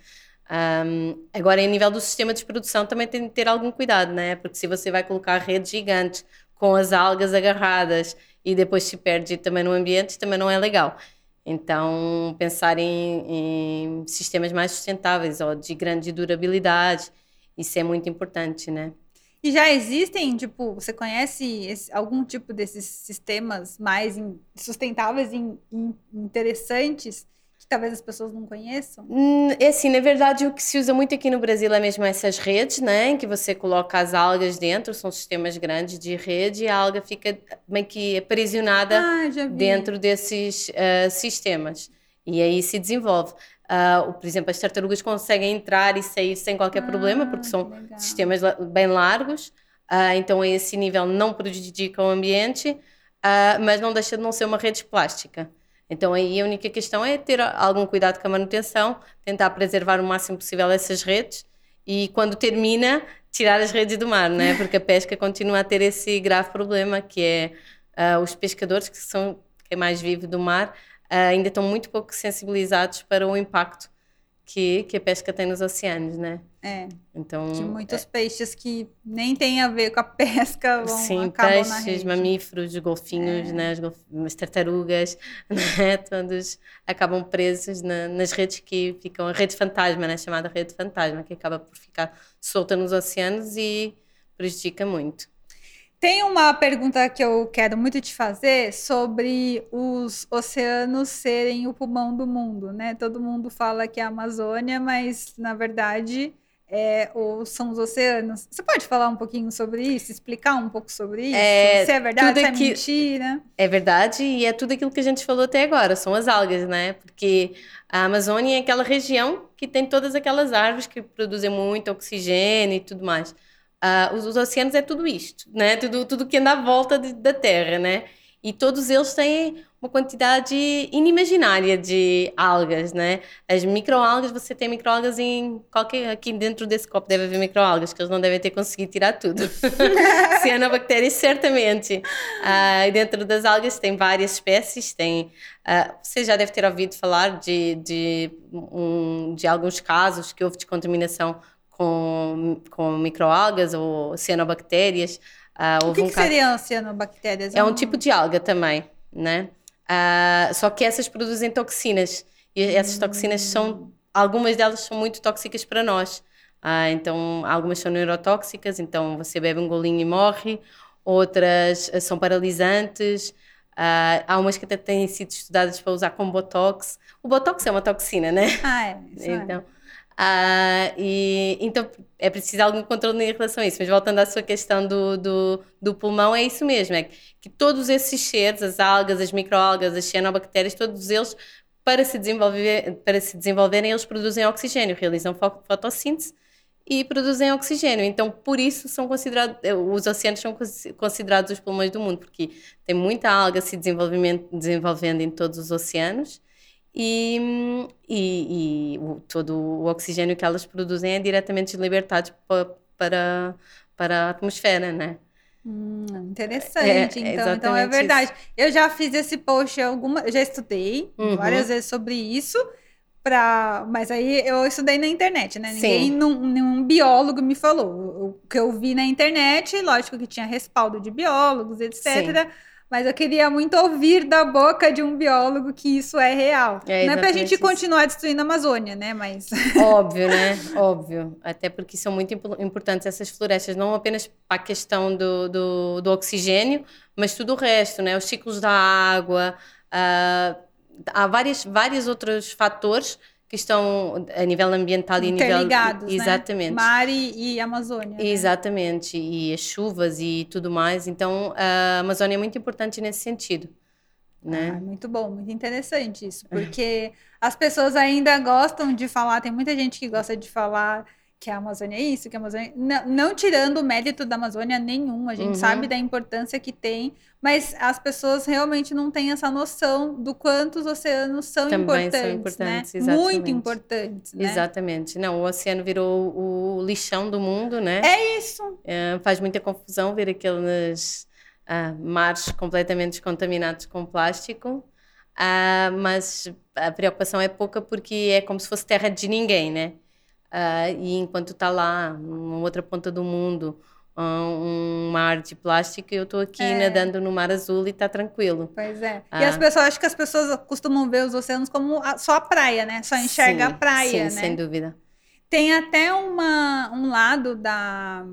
Um, agora, em nível do sistema de produção, também tem de ter algum cuidado, né? Porque se você vai colocar redes gigantes com as algas agarradas e depois se perde também no ambiente, também não é legal. Então, pensar em, em sistemas mais sustentáveis ou de grande durabilidade, isso é muito importante, né? E já existem, tipo, você conhece esse, algum tipo desses sistemas mais in, sustentáveis e in, interessantes que talvez as pessoas não conheçam? Hum, é assim, na verdade, o que se usa muito aqui no Brasil é mesmo essas redes, né? Em que você coloca as algas dentro, são sistemas grandes de rede e a alga fica meio que aprisionada ah, dentro desses uh, sistemas. E aí se desenvolve. Uh, por exemplo, as tartarugas conseguem entrar e sair sem qualquer ah, problema, porque são sistemas bem largos. Uh, então, a esse nível não prejudica o ambiente, mas não deixa de não ser uma rede plástica. Então aí a única questão é ter algum cuidado com a manutenção, tentar preservar o máximo possível essas redes e quando termina tirar as redes do mar, né? Porque a pesca continua a ter esse grave problema que é uh, os pescadores que são quem mais vive do mar uh, ainda estão muito pouco sensibilizados para o impacto que, que pesca tem nos oceanos, né? É. Então, de muitos é, peixes que nem tem a ver com a pesca vão Sim, peixes, mamíferos, golfinhos, é. né, as, golf... as, tartarugas, né, todos acabam presos na, nas redes que ficam a rede fantasma, né, chamada rede fantasma, que acaba por ficar solta nos oceanos e prejudica muito. Tem uma pergunta que eu quero muito te fazer sobre os oceanos serem o pulmão do mundo, né? Todo mundo fala que é a Amazônia, mas na verdade é, ou são os oceanos. Você pode falar um pouquinho sobre isso, explicar um pouco sobre isso? É, se é verdade, se é mentira? É verdade e é tudo aquilo que a gente falou até agora, são as algas, né? Porque a Amazônia é aquela região que tem todas aquelas árvores que produzem muito oxigênio e tudo mais. Uh, os, os, oceanos é tudo isto, né? Tudo, tudo que anda à volta de, da Terra, né? E todos eles têm uma quantidade inimaginária de algas, né? As microalgas, você tem microalgas em qualquer aqui dentro desse copo deve haver microalgas que eles não devem ter conseguido tirar tudo. Cianobactérias certamente. Uh, dentro das algas tem várias espécies, tem uh, você já deve ter ouvido falar de, de, um, de alguns casos que houve de contaminação com, com microalgas ou cianobactérias. Uh, o que, que seriam cianobactérias? É um tipo de alga também, né? Uh, só que essas produzem toxinas e essas toxinas são algumas delas são muito tóxicas para nós. Uh, então algumas são neurotóxicas, então você bebe um golinho e morre. Outras são paralisantes. Uh, há umas que até têm sido estudadas para usar com botox. O botox é uma toxina, né? Ah, é. então, é. Uh, e, então é preciso algum controle em relação a isso. Mas voltando à sua questão do, do, do pulmão, é isso mesmo: é que, que todos esses seres, as algas, as microalgas, as cianobactérias, todos eles, para se, desenvolver, para se desenvolverem, eles produzem oxigênio, realizam fotossíntese e produzem oxigênio. Então, por isso são considerados, os oceanos são considerados os pulmões do mundo, porque tem muita alga se desenvolvendo em todos os oceanos e, e, e o, todo o oxigênio que elas produzem é diretamente libertado para, para, para a atmosfera, né? Hum, interessante, é, então, então é verdade. Isso. Eu já fiz esse post alguma, já estudei uhum. várias vezes sobre isso, pra, mas aí eu estudei na internet, né? Ninguém, nenhum biólogo me falou. O que eu vi na internet, lógico que tinha respaldo de biólogos, etc. Sim mas eu queria muito ouvir da boca de um biólogo que isso é real. É Não é para a gente continuar destruindo a Amazônia, né? Mas. Óbvio, né? Óbvio. Até porque são muito importantes essas florestas, não apenas para a questão do, do, do, oxigênio, mas tudo o resto, né? Os ciclos da água. Uh, há várias, vários outros fatores que estão a nível ambiental e a nível né? exatamente né? mar e, e Amazônia né? exatamente e as chuvas e tudo mais então a Amazônia é muito importante nesse sentido né ah, muito bom muito interessante isso porque as pessoas ainda gostam de falar tem muita gente que gosta de falar que a Amazônia é isso, que a Amazônia. Não, não tirando o mérito da Amazônia nenhum, a gente uhum. sabe da importância que tem, mas as pessoas realmente não têm essa noção do quanto os oceanos são Também importantes. São importantes né? Muito importantes. Né? Exatamente. Não, o oceano virou o lixão do mundo, né? É isso. É, faz muita confusão ver aqueles uh, mares completamente contaminados com plástico. Uh, mas a preocupação é pouca porque é como se fosse terra de ninguém, né? Uh, e enquanto está lá, numa outra ponta do mundo, um mar de plástico, eu estou aqui é. nadando no mar azul e está tranquilo. Pois é. Ah. E as pessoas, acho que as pessoas costumam ver os oceanos como a, só a praia, né? Só enxerga sim, a praia, sim, né? sem dúvida. Tem até uma, um lado da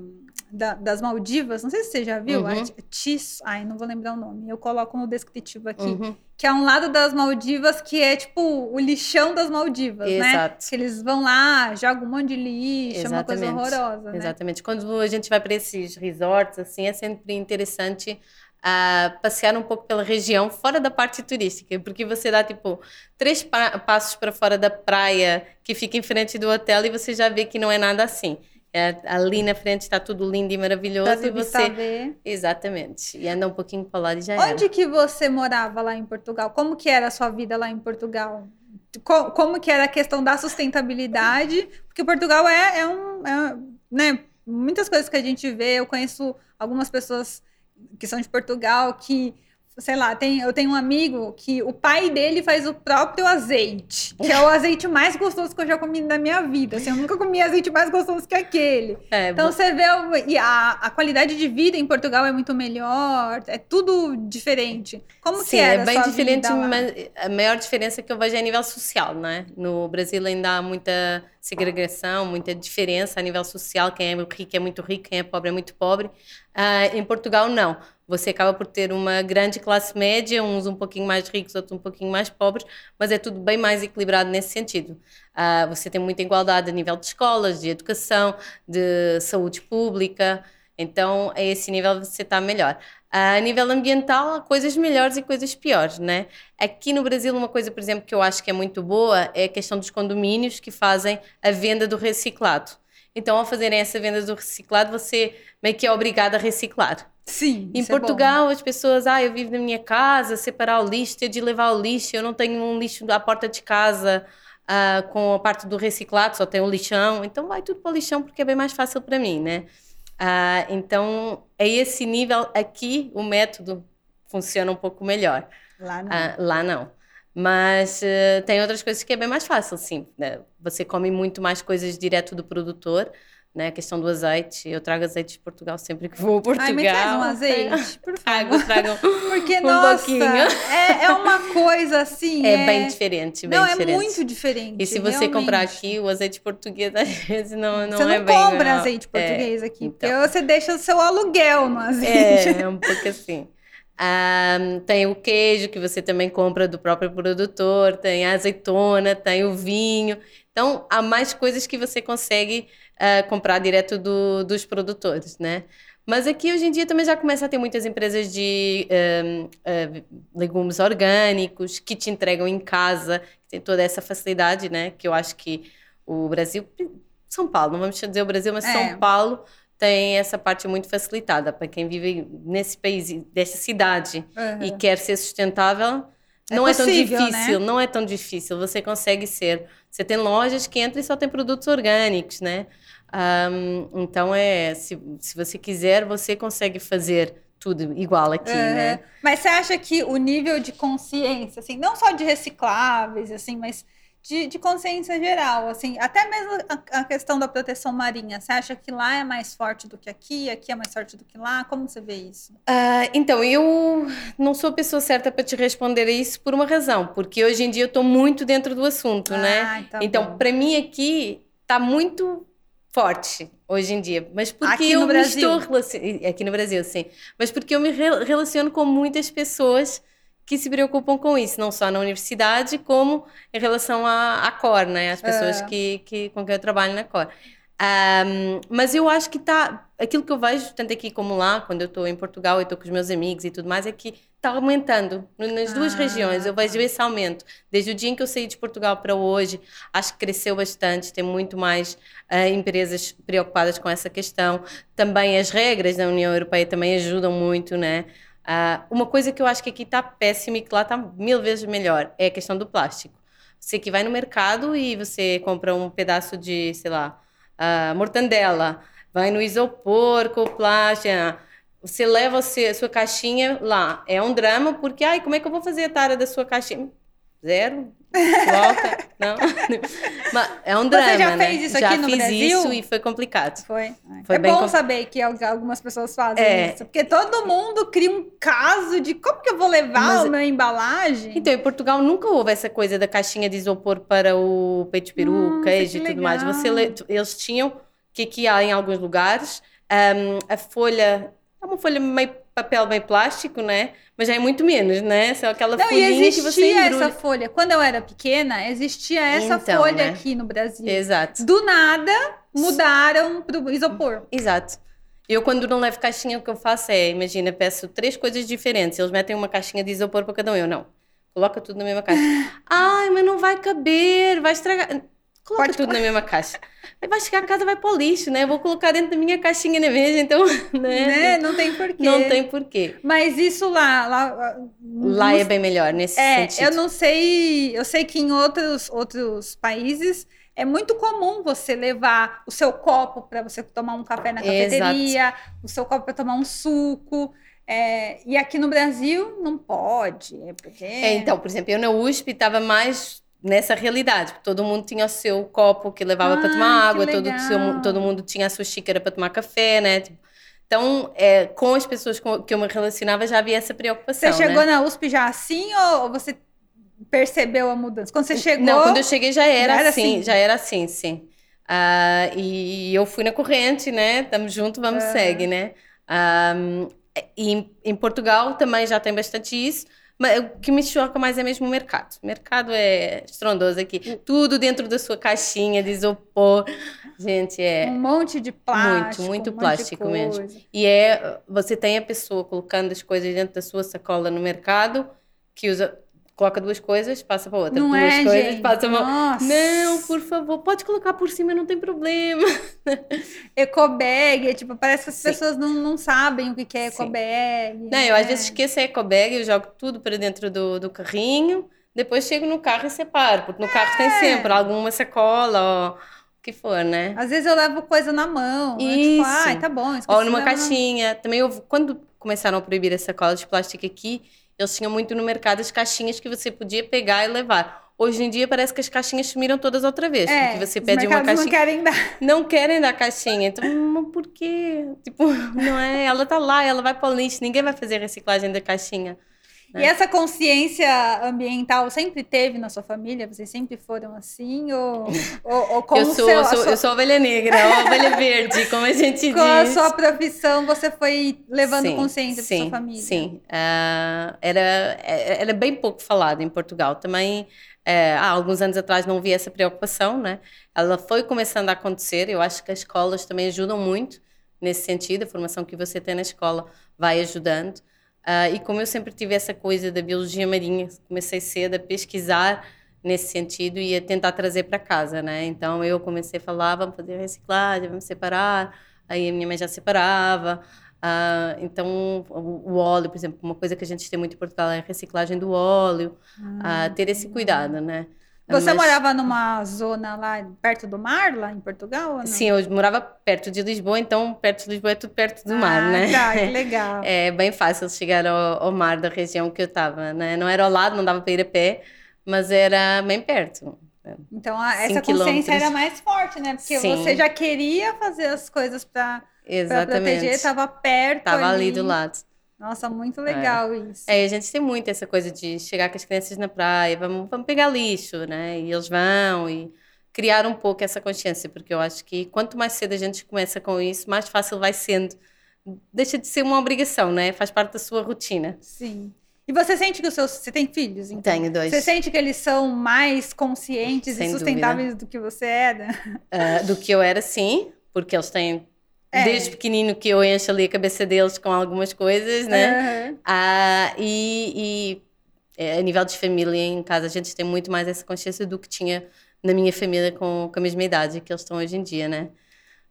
da, das Maldivas, não sei se você já viu, uhum. Tis, ai, não vou lembrar o nome, eu coloco no descritivo aqui, uhum. Que é um lado das Maldivas que é tipo o lixão das Maldivas, né? Exato. né? Que eles vão lá, jogam um monte de lixo, Exatamente. é uma coisa horrorosa, né? Exatamente. Quando a gente vai para esses resorts, assim, é sempre interessante uh, passear um pouco pela região fora da parte turística, porque você dá tipo três pa passos para fora da praia que fica em frente do hotel e você já vê que não é nada assim. É, ali na frente está tudo lindo e maravilhoso. Tá e você. Ver. Exatamente. E anda um pouquinho para lá e já Onde era. que você morava lá em Portugal? Como que era a sua vida lá em Portugal? Como, como que era a questão da sustentabilidade? Porque Portugal é, é um. É, né, muitas coisas que a gente vê, eu conheço algumas pessoas que são de Portugal que sei lá, tem, eu tenho um amigo que o pai dele faz o próprio azeite, que é o azeite mais gostoso que eu já comi na minha vida. Assim, eu nunca comi azeite mais gostoso que aquele. É, então você vê e a, a qualidade de vida em Portugal é muito melhor, é tudo diferente. Como Sim, que é? É bem diferente, mas a maior diferença que eu vejo é a nível social, né? No Brasil ainda há muita segregação, muita diferença a nível social. Quem é rico é muito rico, quem é pobre é muito pobre. Uh, em Portugal, não você acaba por ter uma grande classe média, uns um pouquinho mais ricos, outros um pouquinho mais pobres, mas é tudo bem mais equilibrado nesse sentido. Uh, você tem muita igualdade a nível de escolas, de educação, de saúde pública, então a esse nível você está melhor. Uh, a nível ambiental, há coisas melhores e coisas piores, né? Aqui no Brasil, uma coisa, por exemplo, que eu acho que é muito boa é a questão dos condomínios que fazem a venda do reciclado. Então, ao fazerem essa venda do reciclado, você meio que é obrigado a reciclar. Sim. Em é Portugal, é as pessoas, ah, eu vivo na minha casa, separar o lixo, ter de levar o lixo, eu não tenho um lixo à porta de casa uh, com a parte do reciclado, só tenho o lixão, então vai tudo para o lixão porque é bem mais fácil para mim, né? Uh, então, a esse nível aqui, o método funciona um pouco melhor. Lá não. Uh, lá não. Mas tem outras coisas que é bem mais fácil, sim. Né? Você come muito mais coisas direto do produtor né? A questão do azeite. Eu trago azeite de Portugal sempre que vou a Portugal. Ai, me traz um azeite, por favor. Trago, Porque, um nossa, é, é, uma coisa assim... É, é... bem diferente, bem não, diferente. é muito diferente, E se você realmente. comprar aqui, o azeite português, às vezes, não, não você é não bem... Você não compra azeite português é, aqui, então. porque você deixa o seu aluguel no azeite. É, é um pouco assim. Um, tem o queijo que você também compra do próprio produtor, tem a azeitona, tem o vinho. Então, há mais coisas que você consegue uh, comprar direto do, dos produtores, né? Mas aqui hoje em dia também já começa a ter muitas empresas de um, uh, legumes orgânicos que te entregam em casa, tem toda essa facilidade, né? Que eu acho que o Brasil São Paulo, não vamos dizer o Brasil, mas É. São Paulo tem essa parte muito facilitada para quem vive nesse país, dessa cidade e Uhum. quer ser sustentável. É Não é, tão possível, difícil, né? não é tão difícil. Você consegue ser. Você tem lojas que entram e só tem produtos orgânicos, né? Ahm, então é, se, se você quiser, você consegue fazer tudo igual aqui, né? Uhum. Mas você acha que o nível de consciência, assim, não só de recicláveis, assim, mas de, de consciência geral, assim, até mesmo a, a questão da proteção marinha, você acha que lá é mais forte do que aqui, aqui é mais forte do que lá? Como você vê isso? Ah, então, eu não sou a pessoa certa para te responder a isso por uma razão, porque hoje em dia eu estou muito dentro do assunto, né? Ah, tá então, para mim aqui está muito forte hoje em dia, mas porque Aqui eu no me estou aqui no Brasil, sim, mas porque eu me re- relaciono com muitas pessoas que se preocupam com isso, não só na universidade, como em relação à, à COR, né? As pessoas É. que, que, com quem eu trabalho na COR. Ahm, mas eu acho que está. Aquilo que eu vejo, tanto aqui como lá, quando eu estou em Portugal e estou com os meus amigos e tudo mais, é que está aumentando nas duas Ah, regiões. Eu vejo esse aumento. Desde o dia em que eu saí de Portugal para hoje, acho que cresceu bastante. Tem muito mais ah, empresas preocupadas com essa questão. Também as regras da União Europeia também ajudam muito, né? Ah, uma coisa que eu acho que aqui está péssima e que lá está mil vezes melhor é a questão do plástico. Você que vai no mercado e você compra um pedaço de, sei lá, ah, mortandela, vai no isopor plástico, você leva a sua caixinha lá. É um drama porque, ai, como é que eu vou fazer a tara da sua caixinha? Zero? Volta? Não? Mas é um drama, já né? fez isso Já aqui no fiz Brasil? isso e foi complicado. Foi. Foi é bom com- saber que al- algumas pessoas fazem É. isso, porque todo mundo cria um caso de como que eu vou levar Mas- a minha embalagem. Então, em Portugal nunca houve essa coisa da caixinha de isopor para o peito peru, queijo que e tudo mais. legal. Você le- eles tinham, que aqui há em alguns lugares, hum, a folha, é uma folha meio papel, meio plástico, né? Mas já é muito menos, né? Só aquela Não, e folhinha que você existia embrulha. essa folha. Quando eu era pequena, existia essa Então, folha né? aqui no Brasil. Exato, Do nada, mudaram pro isopor. exato. Eu, quando não levo caixinha, o que eu faço é, imagina, peço três coisas diferentes. Eles metem uma caixinha de isopor para cada um. Eu não. Coloca tudo na mesma caixa. Ai, mas não vai caber, vai estragar. Coloca Pode tudo na mesma caixa. Aí vai chegar a casa, vai para o lixo, né? Eu vou colocar dentro da minha caixinha na mesa, então, né? Né? Não tem porquê. Não tem porquê. Mas isso lá. Lá, Lá não é bem melhor nesse É, sentido. eu não sei. Eu sei que em outros, outros países é muito comum você levar o seu copo para você tomar um café na Exato. cafeteria, o seu copo para tomar um suco. é, e aqui no Brasil não pode, é porque. É, então, por exemplo, eu na USP estava mais nessa realidade, todo mundo tinha o seu copo que levava para Ai, tomar água, todo, seu- todo mundo tinha a sua xícara para tomar café, né? Tipo, então, é, com as pessoas com que eu me relacionava já havia essa preocupação. Você chegou né? na USP já assim ou, você percebeu a mudança? Quando você chegou. Não, quando eu cheguei já era, já era assim, assim? já era assim, sim. Ah, e eu fui na corrente, né? Tamo junto, vamos, Ah. segue, né? Ah, e em, Portugal também já tem bastante isso, o que me choca mais é mesmo o mercado. O mercado é estrondoso aqui. Tudo dentro da sua caixinha de isopor. Gente, é... Um monte de plástico. muito um monte de plástico mesmo. E é, você tem a pessoa colocando as coisas dentro da sua sacola no mercado, que usa, coloca duas coisas, passa para outra. Não duas é, coisas, gente? passa para Nossa. Não, por favor, pode colocar por cima, não tem problema. Ecobag, é, tipo, parece que as Sim. pessoas não, não sabem o que é ecobag. Não, eu às né? vezes esqueço a ecobag, eu jogo tudo para dentro do, do carrinho, depois chego no carro e separo, porque no carro tem É. sempre alguma sacola ou o que for, né? Às vezes eu levo coisa na mão. eu, tipo, Isso. ai, tá bom. Ou numa na- caixinha. Também houve, quando começaram a proibir as sacolas de plástico aqui, eles tinham muito no mercado as caixinhas que você podia pegar e levar. Hoje em dia parece que as caixinhas sumiram todas outra vez, É, porque você pede uma caixinha, não querem dar. não querem dar caixinha. Então, mas por quê? Tipo, não é, ela tá lá, ela vai para o lixo, ninguém vai fazer reciclagem da caixinha. E essa consciência ambiental sempre teve na sua família? Vocês sempre foram assim? Ou, ou, ou com, eu sou, seu, eu a sou, sua- eu sou ovelha negra, ovelha verde, como a gente com a diz. sua profissão você foi levando Sim, consciência para sua família? Sim, Ah, era, era bem pouco falado em Portugal. Também, eh, há alguns anos atrás, não havia essa preocupação, né? Ela foi começando a acontecer. Eu acho que as escolas também ajudam muito nesse sentido. A formação que você tem na escola vai ajudando. Ah, e como eu sempre tive essa coisa da biologia marinha, comecei cedo a pesquisar nesse sentido e a tentar trazer para casa, né? Então eu comecei a falar, vamos fazer reciclagem, vamos separar. Aí a minha mãe já separava. Uh, então, o, óleo, por exemplo, uma coisa que a gente tem muito em Portugal é a reciclagem do óleo, uh, ter esse cuidado, né? Você Mas... morava numa zona lá perto do mar, lá em Portugal? Sim, eu morava perto de Lisboa, então perto de Lisboa é tudo perto do ah, mar, né? Tá, que legal. É bem fácil chegar ao, ao mar da região que eu estava, né? Não era ao lado, não dava para ir a pé, mas era bem perto. Então, a, essa consciência era mais forte, né? Porque Sim. você já queria fazer as coisas para proteger, estava perto. Estava ali. ali do lado. Nossa, muito legal é. isso. É, a gente tem muito essa coisa de chegar com as crianças na praia, vamos, vamos pegar lixo, né? E eles vão e criar um pouco essa consciência, porque eu acho que quanto mais cedo a gente começa com isso, mais fácil vai sendo. Deixa de ser uma obrigação, né? Faz parte da sua rotina. Sim. E você sente que os seus. Você tem filhos? Então? Tenho dois. Você sente que eles são mais conscientes Sem e sustentáveis dúvida. do que você era? Uh, do que eu era, sim, porque eles têm. É. Desde pequenino que eu encho ali a cabeça deles com algumas coisas, né? Uhum. Uh, e, e é, a nível de família em casa, a gente tem muito mais essa consciência do que tinha na minha família com, com a mesma idade que eles estão hoje em dia, né?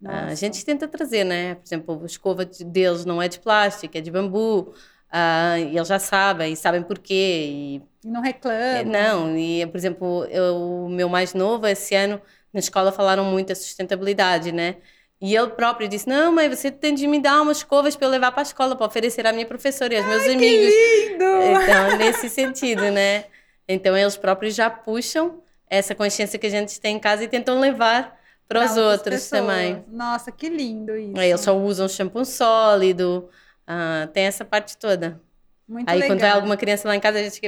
Uh, a gente tenta trazer, né? Por exemplo, a escova deles não é de plástico, é de bambu. Uh, e eles já sabem, e sabem porquê. E, e não reclamam. Não, e por exemplo, eu, o meu mais novo, esse ano, na escola falaram muito da sustentabilidade, né? E ele próprio disse: Não, mãe, você tem de me dar umas escovas para eu levar para a escola, para oferecer à minha professora e aos meus Ai, amigos. Que lindo! Então, nesse sentido, né? Então, eles próprios já puxam essa consciência que a gente tem em casa e tentam levar para os outros pessoas. também. Nossa, que lindo isso. Aí eles só usam shampoo sólido. Ah, tem essa parte toda. Muito Aí legal. quando é alguma criança lá em casa, a gente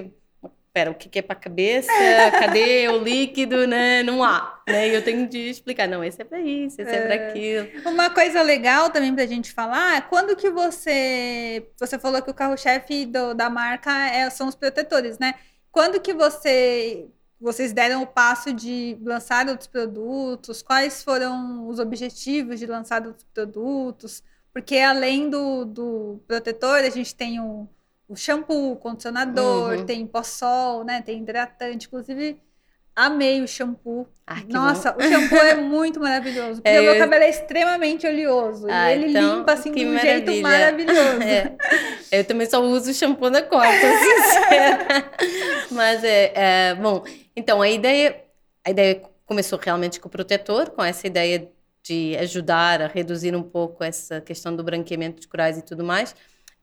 pera, o que é para a cabeça? Cadê o líquido, né? Não há, né? E eu tenho de explicar, não, esse é para isso, esse é, é para aquilo. Uma coisa legal também para a gente falar, é quando que você, você falou que o carro-chefe da marca é, são os protetores, né? Quando que você vocês deram o passo de lançar outros produtos? Quais foram os objetivos de lançar outros produtos? Porque além do, do protetor, a gente tem o, o shampoo, condicionador, uhum. tem pó-sol, né? Tem hidratante. Inclusive, amei o shampoo. Ah, Nossa, bom. o shampoo é muito maravilhoso. Porque é, o meu cabelo é extremamente oleoso. Ah, e ele então, limpa assim de um maravilha. jeito maravilhoso. É. Eu também só uso o shampoo Copa, sincera. Mas é, é, bom, então a ideia, a ideia começou realmente com o protetor, com essa ideia de ajudar a reduzir um pouco essa questão do branqueamento dos corais e tudo mais.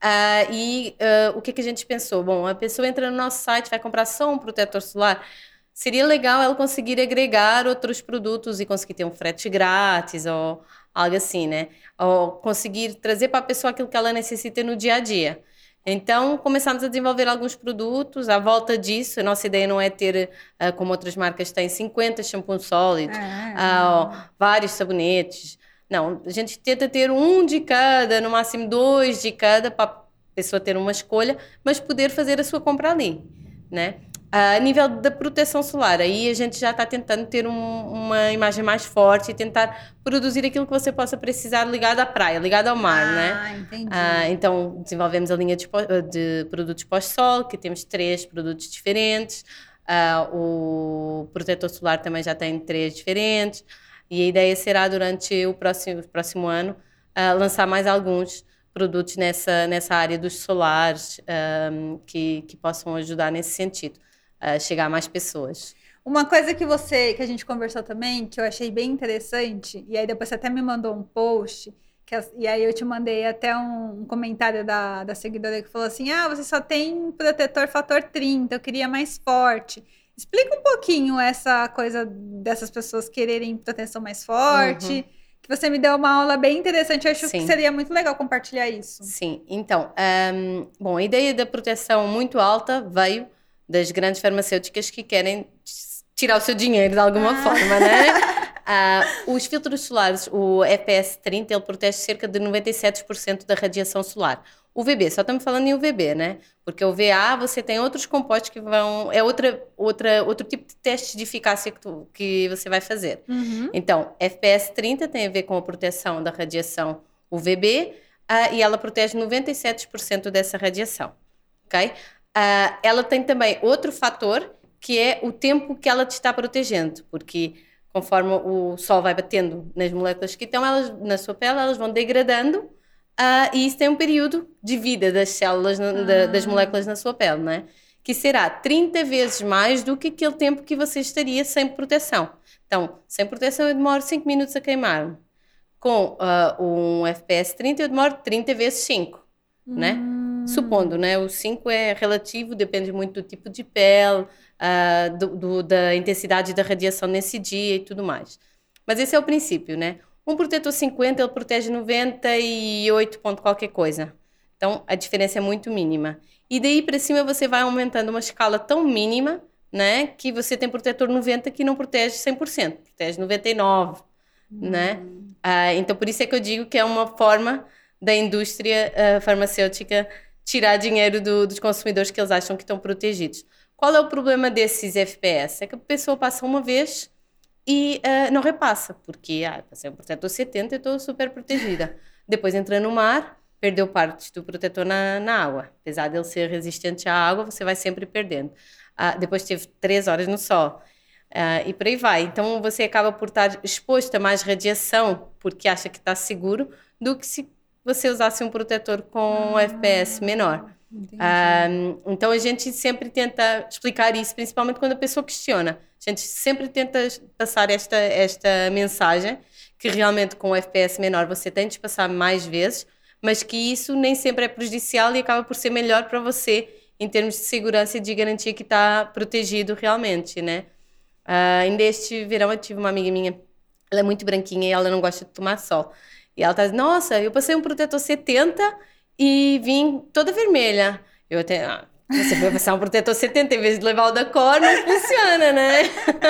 Uh, e uh, o que, que a gente pensou? Bom, a pessoa entra no nosso site, vai comprar só um protetor solar. Seria legal ela conseguir agregar outros produtos e conseguir ter um frete grátis ou algo assim, né? Ou conseguir trazer para a pessoa aquilo que ela necessita no dia a dia. Então, começamos a desenvolver alguns produtos à volta disso. A nossa ideia não é ter, uh, como outras marcas têm, 50 shampoos sólidos, uh, vários sabonetes. Não, a gente tenta ter um de cada, no máximo dois de cada, para a pessoa ter uma escolha, mas poder fazer a sua compra ali, né? A nível da proteção solar, aí a gente já está tentando ter um, uma imagem mais forte e tentar produzir aquilo que você possa precisar ligado à praia, ligado ao mar, ah, né? Entendi. Ah, então desenvolvemos a linha de, de produtos pós-sol, que temos três produtos diferentes. Ah, o protetor solar também já tem três diferentes. E a ideia será, durante o próximo, próximo ano, ah, lançar mais alguns produtos nessa, nessa área dos solares um, que, que possam ajudar nesse sentido uh, chegar a mais pessoas. Uma coisa que você, que a gente conversou também, que eu achei bem interessante, e aí depois você até me mandou um post, que, e aí eu te mandei até um, um, comentário da, da seguidora que falou assim: ah, você só tem protetor fator 30, eu queria mais forte. Explica um pouquinho essa coisa dessas pessoas quererem proteção mais forte. Uhum. Que você me deu uma aula bem interessante, eu acho Sim. que seria muito legal compartilhar isso. Sim, então, um, bom, a ideia da proteção muito alta veio das grandes farmacêuticas que querem tirar o seu dinheiro de alguma ah. forma, né? Uh, os filtros solares, o EPS 30, ele protege cerca de 97% da radiação solar. O VB, só estamos falando em UVB, né? Porque o VA você tem outros compostos que vão. É outra, outra, outro tipo de teste de eficácia que, tu, que você vai fazer. Uhum. Então, FPS 30 tem a ver com a proteção da radiação UVB uh, e ela protege 97% dessa radiação. Ok? Uh, ela tem também outro fator que é o tempo que ela te está protegendo, porque conforme o sol vai batendo nas moléculas que estão elas, na sua pele, elas vão degradando uh, e isso tem um período de vida das células, ah. da, das moléculas na sua pele, não é? Que será 30 vezes mais do que aquele tempo que você estaria sem proteção. Então, sem proteção eu demoro 5 minutos a queimar. Com uh, um FPS 30 eu demoro 30 vezes 5, né? Hum. Supondo, né? O 5 é relativo, depende muito do tipo de pele, uh, do, do, da intensidade da radiação nesse dia e tudo mais. Mas esse é o princípio, né? Um protetor 50, ele protege 98 ponto qualquer coisa. Então, a diferença é muito mínima. E daí para cima você vai aumentando uma escala tão mínima, né, que você tem protetor 90 que não protege 100%, protege 99, hum. né? Uh, então, por isso é que eu digo que é uma forma da indústria uh, farmacêutica tirar dinheiro do, dos consumidores que eles acham que estão protegidos. Qual é o problema desses FPS? É que a pessoa passa uma vez e uh, não repassa, porque ah, passei um protetor 70 e estou super protegida. Depois entra no mar, perdeu parte do protetor na, na água. Apesar dele ser resistente à água, você vai sempre perdendo. Uh, depois teve três horas no sol. Uh, e por aí vai. Então você acaba por estar exposto a mais radiação porque acha que está seguro do que se você usasse um protetor com um FPS menor. Um, então a gente sempre tenta explicar isso, principalmente quando a pessoa questiona. A gente sempre tenta passar esta, esta mensagem que realmente com o FPS menor você tem de passar mais vezes, mas que isso nem sempre é prejudicial e acaba por ser melhor para você em termos de segurança e de garantia que está protegido realmente, né? Uh, ainda este verão eu tive uma amiga minha, ela é muito branquinha e ela não gosta de tomar sol. E ela tá dizendo, nossa, eu passei um protetor 70 e vim toda vermelha. Eu até, ah, você vai passar um protetor 70 em vez de levar o da cor, não funciona, né?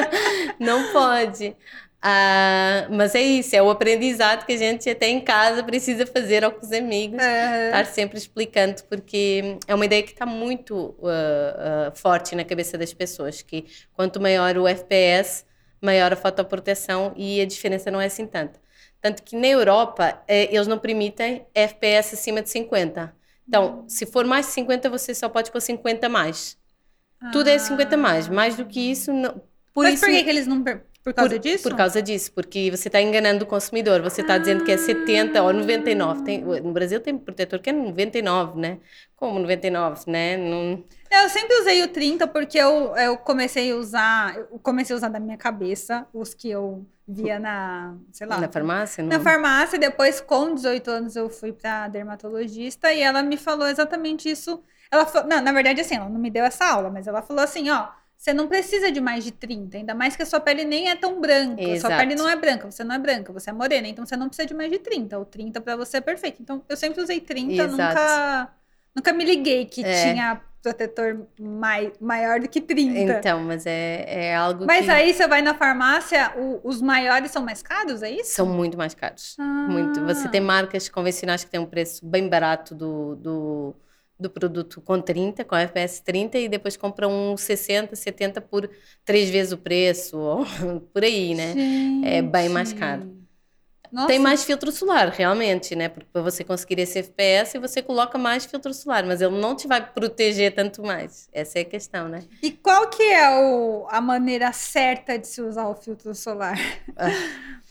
não pode. Ah, mas é isso, é o aprendizado que a gente até em casa precisa fazer com os amigos, uhum. estar sempre explicando, porque é uma ideia que está muito uh, uh, forte na cabeça das pessoas, que quanto maior o FPS, maior a fotoproteção e a diferença não é assim tanta. Tanto que na Europa, eh, eles não permitem FPS acima de 50. Então, hum. se for mais de 50, você só pode pôr 50 mais. Ah. Tudo é 50 mais. Mais do que isso, não. Por Mas isso, por que, que eles não por causa por, disso? Por causa disso, porque você está enganando o consumidor. Você está ah. dizendo que é 70 ou 99. Tem, no Brasil tem protetor que é 99, né? Como 99, né? Não... Eu sempre usei o 30 porque eu, eu comecei a usar, eu comecei a usar da minha cabeça os que eu via na, sei lá. Na farmácia? Não? Na farmácia, depois com 18 anos eu fui para dermatologista e ela me falou exatamente isso. Ela falou, não, na verdade assim, ela não me deu essa aula, mas ela falou assim, ó, você não precisa de mais de 30, ainda mais que a sua pele nem é tão branca. Exato. Sua pele não é branca, você não é branca, você é morena, então você não precisa de mais de 30. O 30 para você é perfeito. Então eu sempre usei 30, Exato. nunca nunca me liguei que é. tinha protetor mai, maior do que 30. Então, mas é, é algo Mas que... aí você vai na farmácia, o, os maiores são mais caros, é isso? São muito mais caros. Ah. Muito. Você tem marcas convencionais que têm um preço bem barato do, do do produto com 30, com FPS 30, e depois compra um 60, 70 por três vezes o preço, ou por aí, né? Gente. É bem mais caro. Nossa. Tem mais filtro solar, realmente, né? Porque para você conseguir esse FPS, você coloca mais filtro solar, mas ele não te vai proteger tanto mais. Essa é a questão, né? E qual que é o, a maneira certa de se usar o filtro solar?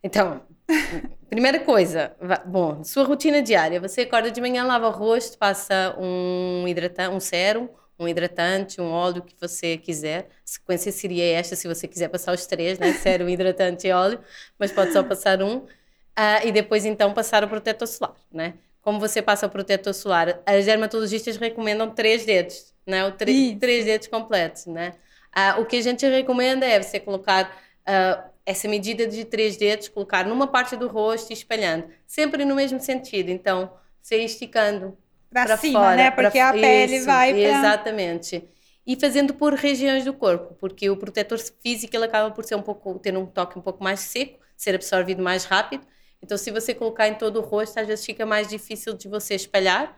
Então, primeira coisa, bom, sua rotina diária. Você acorda de manhã, lava o rosto, passa um hidratante, um sérum, um hidratante, um óleo que você quiser. A sequência seria esta, se você quiser passar os três, né? Sérum, hidratante e óleo, mas pode só passar um. Uh, e depois, então, passar o protetor solar, né? Como você passa o protetor solar? As dermatologistas recomendam três dedos, né? O três dedos completos, né? Uh, o que a gente recomenda é você colocar uh, essa medida de três dedos, colocar numa parte do rosto e espalhando, sempre no mesmo sentido. Então, você esticando para cima, fora, né? Porque a pele isso, vai pra... Exatamente. E fazendo por regiões do corpo, porque o protetor físico ele acaba por ser um pouco ter um toque um pouco mais seco, ser absorvido mais rápido. Então, se você colocar em todo o rosto, às vezes fica mais difícil de você espalhar.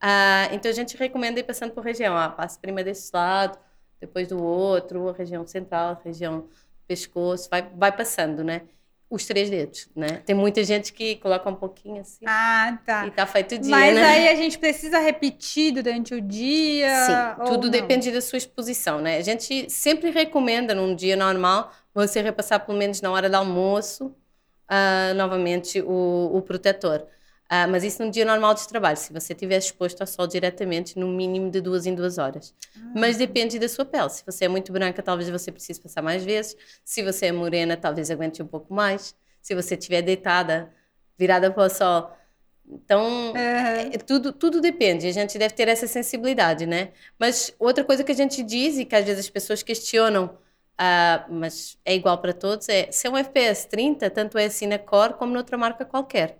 Ah, então, a gente recomenda ir passando por região. Ah, passa primeiro desse lado, depois do outro, a região central, a região pescoço, vai, vai passando, né? os três dedos, né? Tem muita gente que coloca um pouquinho assim Ah, tá. e tá feito o dia, Mas né? aí a gente precisa repetir durante o dia? Sim, tudo não? depende da sua exposição, né? A gente sempre recomenda num dia normal você repassar pelo menos na hora do almoço ah, novamente o, o protetor. Ah, mas isso num dia normal de trabalho, se você estiver exposto ao sol diretamente, no mínimo de duas em duas horas. Ah. Mas depende da sua pele. Se você é muito branca, talvez você precise passar mais vezes. Se você é morena, talvez aguente um pouco mais. Se você estiver deitada, virada para o sol. Então, é, tudo, tudo depende, a gente deve ter essa sensibilidade, né? Mas outra coisa que a gente diz e que às vezes as pessoas questionam, ah, mas é igual para todos, é se é um FPS 30, tanto é assim na Core como noutra marca qualquer,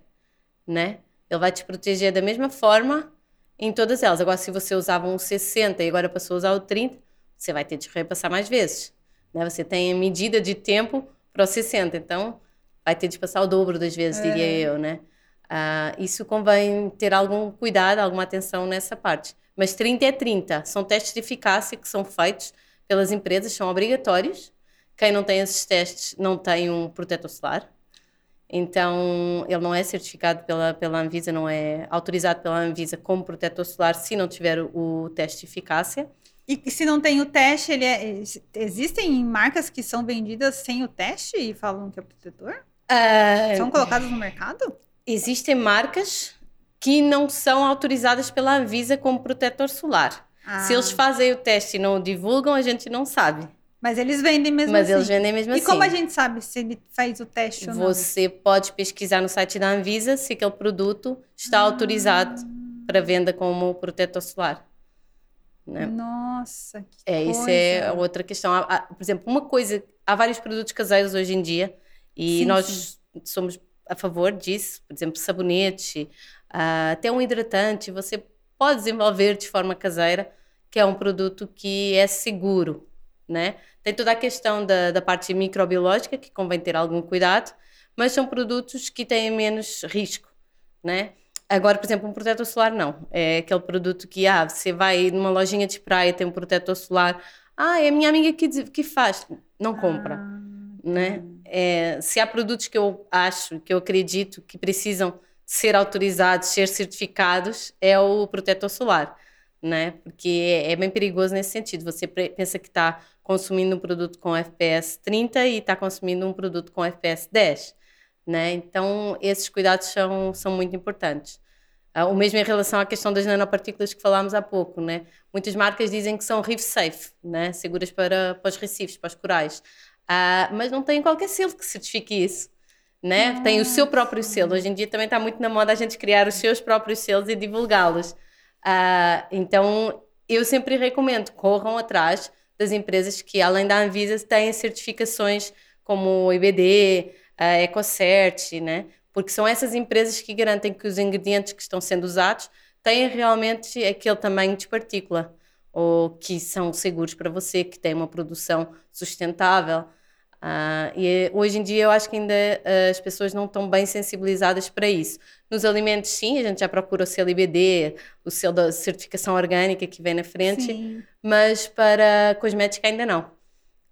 né? Ele vai te proteger da mesma forma em todas elas. Agora, se você usava um 60 e agora passou a usar o 30, você vai ter de repassar mais vezes, né? Você tem a medida de tempo para o 60, então vai ter de passar o dobro das vezes, diria eu, né? Ah, isso convém ter algum cuidado, alguma atenção nessa parte. Mas 30 é 30. São testes de eficácia que são feitos pelas empresas, são obrigatórios. Quem não tem esses testes não tem um protetor solar. Então, ele não é certificado pela, pela Anvisa, não é autorizado pela Anvisa como protetor solar se não tiver o, o teste de eficácia. E se não tem o teste, ele é- existem marcas que são vendidas sem o teste e falam que é protetor? Ah, São colocadas no mercado? existem marcas que não são autorizadas pela Anvisa como protetor solar. Se Ah, eles fazem o teste e não o divulgam, a gente não sabe. Mas eles vendem mesmo Mas assim. eles vendem mesmo E assim. como a gente sabe se ele faz o teste ou não? Você pode pesquisar no site da Anvisa se aquele produto está autorizado para venda como protetor solar. Né? Nossa, que É, coisa. isso é outra questão. Há- há- por exemplo, uma coisa, há vários produtos caseiros hoje em dia e Sim, nós somos a favor disso. Por exemplo, sabonete, ah, até um hidratante, você pode desenvolver de forma caseira, que é um produto que é seguro, né? Tem toda a questão da, da parte microbiológica, que convém ter algum cuidado, mas são produtos que têm menos risco, né? Agora, por exemplo, um protetor solar não. É aquele produto que, ah, você vai numa lojinha de praia, tem um protetor solar, ah, é a minha amiga que, que faz. Não compra, Ah, né? É, se há produtos que eu acho, que eu acredito que precisam ser autorizados, ser certificados, é o protetor solar, né? Porque é, é bem perigoso nesse sentido. Você pensa que está consumindo um produto com FPS 30 e está consumindo um produto com FPS 10, né? Então, esses cuidados são, são muito importantes. Ah, o mesmo em relação à questão das nanopartículas que falámos há pouco, né? Muitas marcas dizem que são reef safe, né? Seguras para, para os recifes, para os corais. Ah, mas não tem qualquer selo que certifique isso, né? Tem o seu próprio selo. Hoje em dia também está muito na moda a gente criar os seus próprios selos e divulgá-los. Ah, então, eu sempre recomendo, corram atrás das empresas que, além da Anvisa, têm certificações como o IBD, a EcoCert, né? Porque são essas empresas que garantem que os ingredientes que estão sendo usados têm realmente aquele tamanho de partícula, ou que são seguros para você, que têm uma produção sustentável. Ah, e eh, hoje em dia eu acho que ainda eh, as pessoas não estão bem sensibilizadas para isso. Nos alimentos, sim, a gente já procura o IBD, o selo da certificação orgânica que vem na frente, Sim. mas para cosmética ainda não.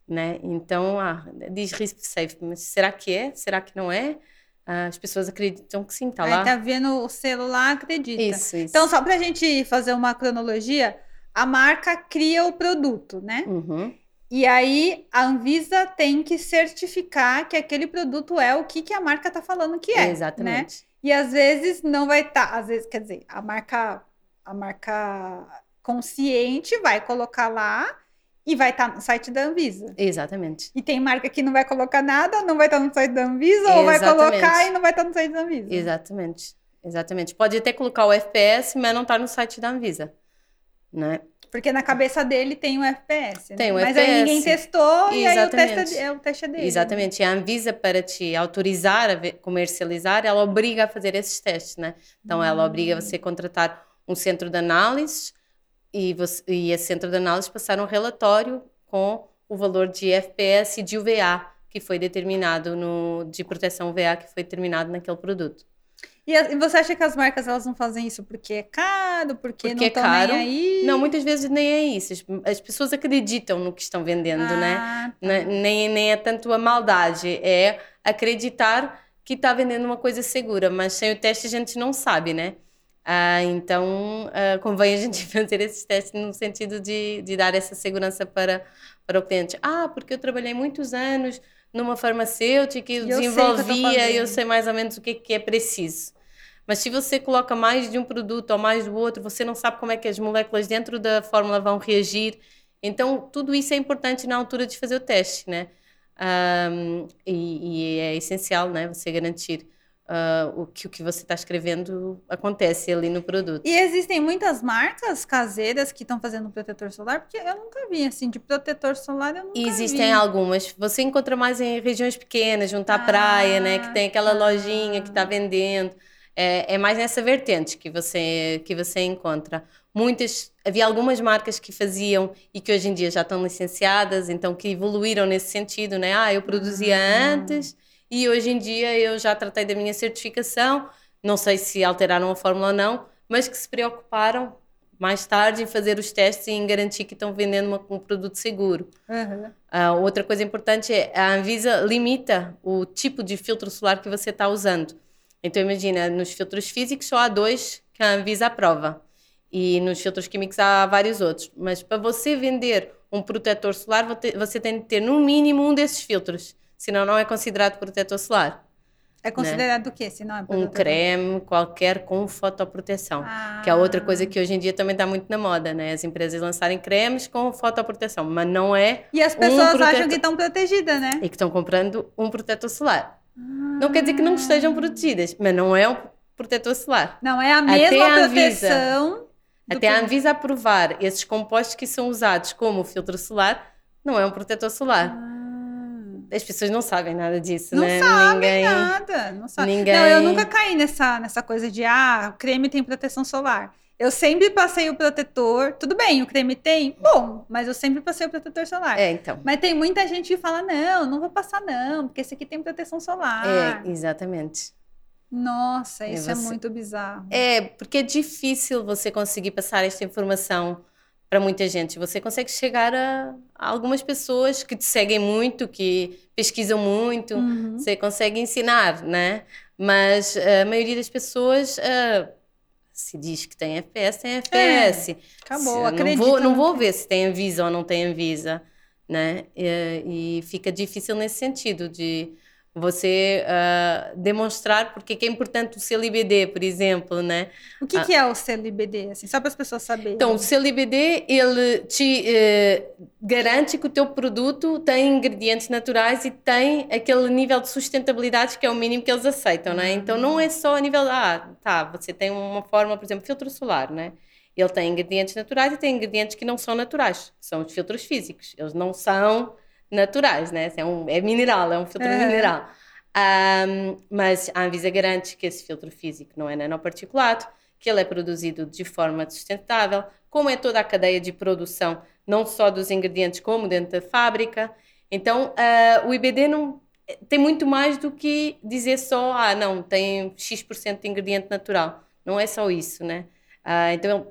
Né? Então, ah, diz risk safe, mas será que é? Será que não é? Ah, as pessoas acreditam que sim, está Aí lá. tá vendo o celular, acredita. Isso, isso. Então, só pra gente fazer uma cronologia, a marca cria o produto, né? Uhum. E aí a Anvisa tem que certificar que aquele produto é o que, que a marca tá falando que é. Né? Exatamente. E às vezes não vai estar, às vezes, quer dizer, a marca, a marca consciente vai colocar lá e vai estar no site da Anvisa. Exatamente. E tem marca que não vai colocar nada, não vai estar no site da Anvisa, ou vai Exatamente. colocar e não vai estar no site da Anvisa. Exatamente. Exatamente. Pode até colocar o FPS, mas não está no site da Anvisa. Né? Porque na cabeça dele tem o FPS. né? Tem o Mas aí FPS. ninguém testou e aí o Exatamente. teste é, o teste é dele. Exatamente. E a Anvisa, para te autorizar a comercializar, ela obriga a fazer esses testes, né? Então, ela obriga você a contratar um centro de análise e, você, e esse centro de análise passar um relatório com o valor de FPS e de UVA que foi determinado no de proteção UVA que foi determinado naquele produto. E, você acha que as marcas elas não fazem isso porque é caro, porque, Porque não é caro. nem aí? Não, muitas vezes nem é isso. As, as pessoas acreditam no que estão vendendo, né? Ah, tá. Ne- Nem, nem é tanto a maldade, é acreditar que está vendendo uma coisa segura, mas sem o teste a gente não sabe, né? Ah, então, ah, convém a gente fazer esses testes no sentido de, de dar essa segurança para, para o cliente. Ah, porque eu trabalhei muitos anos numa farmacêutica e eu desenvolvia e eu sei mais ou menos o que, que é preciso. Mas se você coloca mais de um produto ou mais do outro, você não sabe como é que as moléculas dentro da fórmula vão reagir. Então, tudo isso é importante na altura de fazer o teste, né? Um, e, e, é essencial, né? Você garantir uh, o que o que você está escrevendo acontece ali no produto. E existem muitas marcas caseiras que estão fazendo protetor solar, porque eu nunca vi assim de protetor solar. Eu nunca existem vi. algumas. Você encontra mais em regiões pequenas, junto à ah, praia, né? Que tem aquela ah, lojinha que está vendendo. É, é, mais nessa vertente que você que você encontra. Muitas havia algumas marcas que faziam e que hoje em dia já estão licenciadas, então que evoluíram nesse sentido, né? Ah, eu produzia ah. antes e hoje em dia eu já tratei da minha certificação, não sei se alteraram a fórmula ou não, mas que se preocuparam mais tarde em fazer os testes e em garantir que estão vendendo uma, um produto seguro. Uhum. Uh, outra coisa importante é a Anvisa limita o tipo de filtro solar que você está usando. Então imagina, nos filtros físicos só há dois que a Anvisa aprova e nos filtros químicos há vários outros. Mas para você vender um protetor solar, você tem de ter no mínimo um desses filtros senão não é considerado protetor solar. É considerado né? o quê? Se não é um creme qualquer com fotoproteção, ah. que é outra coisa que hoje em dia também está muito na moda, né? As empresas lançarem cremes com fotoproteção, mas não é. E as pessoas um protetor... acham que estão protegidas, né? E que estão comprando um protetor solar. Ah. Não quer dizer que não estejam protegidas, mas não é um protetor solar. Não é a mesma Até proteção. A até a Anvisa aprovar esses compostos que são usados como filtro solar, não é um protetor solar. Ah as pessoas não sabem nada disso, não né? Sabem ninguém, nada. Não, sabe. ninguém... não, eu nunca caí nessa, nessa coisa de, ah, creme tem proteção solar. Eu sempre passei o protetor. Tudo bem, o creme tem? Bom, mas eu sempre passei o protetor solar. É, então. Mas tem muita gente que fala: não, não vou passar, não, porque esse aqui tem proteção solar. É, exatamente. Nossa, isso é, você... é muito bizarro. É, porque é difícil você conseguir passar esta informação para muita gente. Você consegue chegar a, a, algumas pessoas que te seguem muito, que pesquisam muito, uhum. você consegue ensinar, né? Mas a maioria das pessoas uh, se diz que tem FPS, tem FPS. É, acabou, acredito. Não vou, não vou ver se tem Anvisa ou não tem Anvisa, né? E, e fica difícil nesse sentido de você uh, demonstrar porque que é importante o CLBD, por exemplo, né? O que, uh, que é o CLBD, assim, só para as pessoas saberem? Então, o CLBD, ele te uh, garante que o teu produto tem ingredientes naturais e tem aquele nível de sustentabilidade que é o mínimo que eles aceitam, né? Então, não é só a nível, ah, tá, você tem uma forma, por exemplo, filtro solar, né? Ele tem ingredientes naturais e tem ingredientes que não são naturais, são os filtros físicos. Eles não são naturais, né? É, um, é mineral, é um filtro é. mineral. Um, mas a Anvisa garante que esse filtro físico não é nanoparticulado, que ele é produzido de forma sustentável, como é toda a cadeia de produção, não só dos ingredientes, como dentro da fábrica. Então, uh, o IBD não, tem muito mais do que dizer só, ah, não, tem X% de ingrediente natural. Não é só isso, né? Uh, então,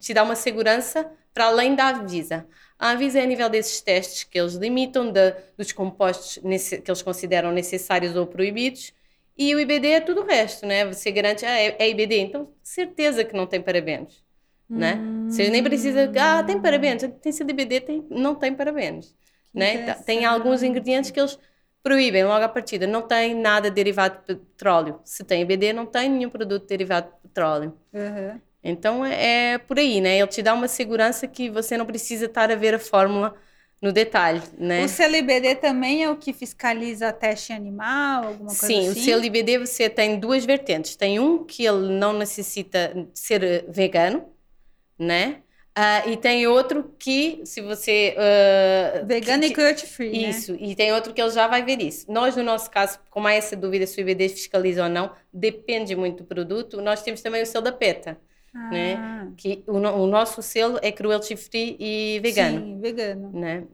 te dá uma segurança para além da Anvisa. A Anvisa é a nível desses testes que eles limitam de, dos compostos que eles consideram necessários ou proibidos e o IBD é tudo o resto, né? Você garante, ah, é, é IBD, então certeza que não tem parabenos, hum. né? Você nem precisa, ah, tem parabenos, tem CDBD, tem, não tem parabenos, né? Tem alguns ingredientes que eles proíbem logo à partida, não tem nada derivado de petróleo. Se tem IBD, não tem nenhum produto derivado de petróleo. Uhum. Então é, é, por aí, né? Ele te dá uma segurança que você não precisa estar a ver a fórmula no detalhe, né? O CLBD também é o que fiscaliza teste animal, alguma coisa Sim, assim? Sim, o CLBD você tem duas vertentes. Tem um que ele não necessita ser vegano, né? Uh, e tem outro que, se você. Uh, Vegano que, e cruelty free. Né? Isso, né? e tem outro que ele já vai ver isso. Nós, no nosso caso, como há essa dúvida se o IBD fiscaliza ou não, depende muito do produto. Nós temos também o selo da PETA. Né? Ah. Né? Que o, o, nosso selo é cruelty free e vegano. Sim, vegano. Né?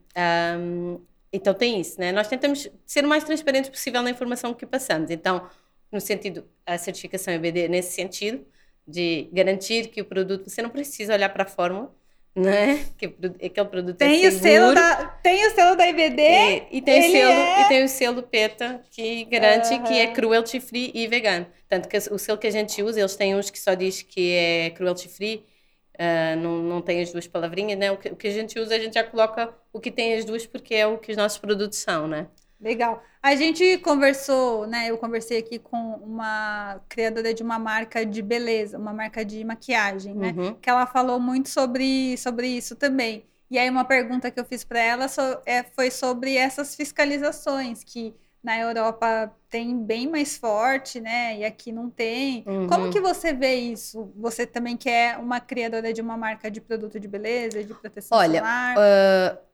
Um, então tem isso, né? Nós tentamos ser o mais transparentes possível na informação que passamos. Então, no sentido, a certificação EBD nesse sentido, de garantir que o produto, você não precisa olhar para a fórmula, né? Que aquele produto tem é o selo da Tem o selo da IBD. É, e, tem o selo, é... e tem o selo PETA que garante uhum. que é cruelty free e vegano. Tanto que o selo que a gente usa, eles têm uns que só diz que é cruelty free, uh, não, não tem as duas palavrinhas, né? O que, o que a gente usa, a gente já coloca o que tem as duas porque é o que os nossos produtos são, né? Legal. A gente conversou, né? Eu conversei aqui com uma criadora de uma marca de beleza, uma marca de maquiagem, né? Uhum. Que ela falou muito sobre, sobre isso também. E aí, uma pergunta que eu fiz para ela so, é, foi sobre essas fiscalizações que na Europa tem bem mais forte, né? E aqui não tem. Uhum. Como que você vê isso? Você também quer uma criadora de uma marca de produto de beleza, de proteção Olha, solar? Olha, uh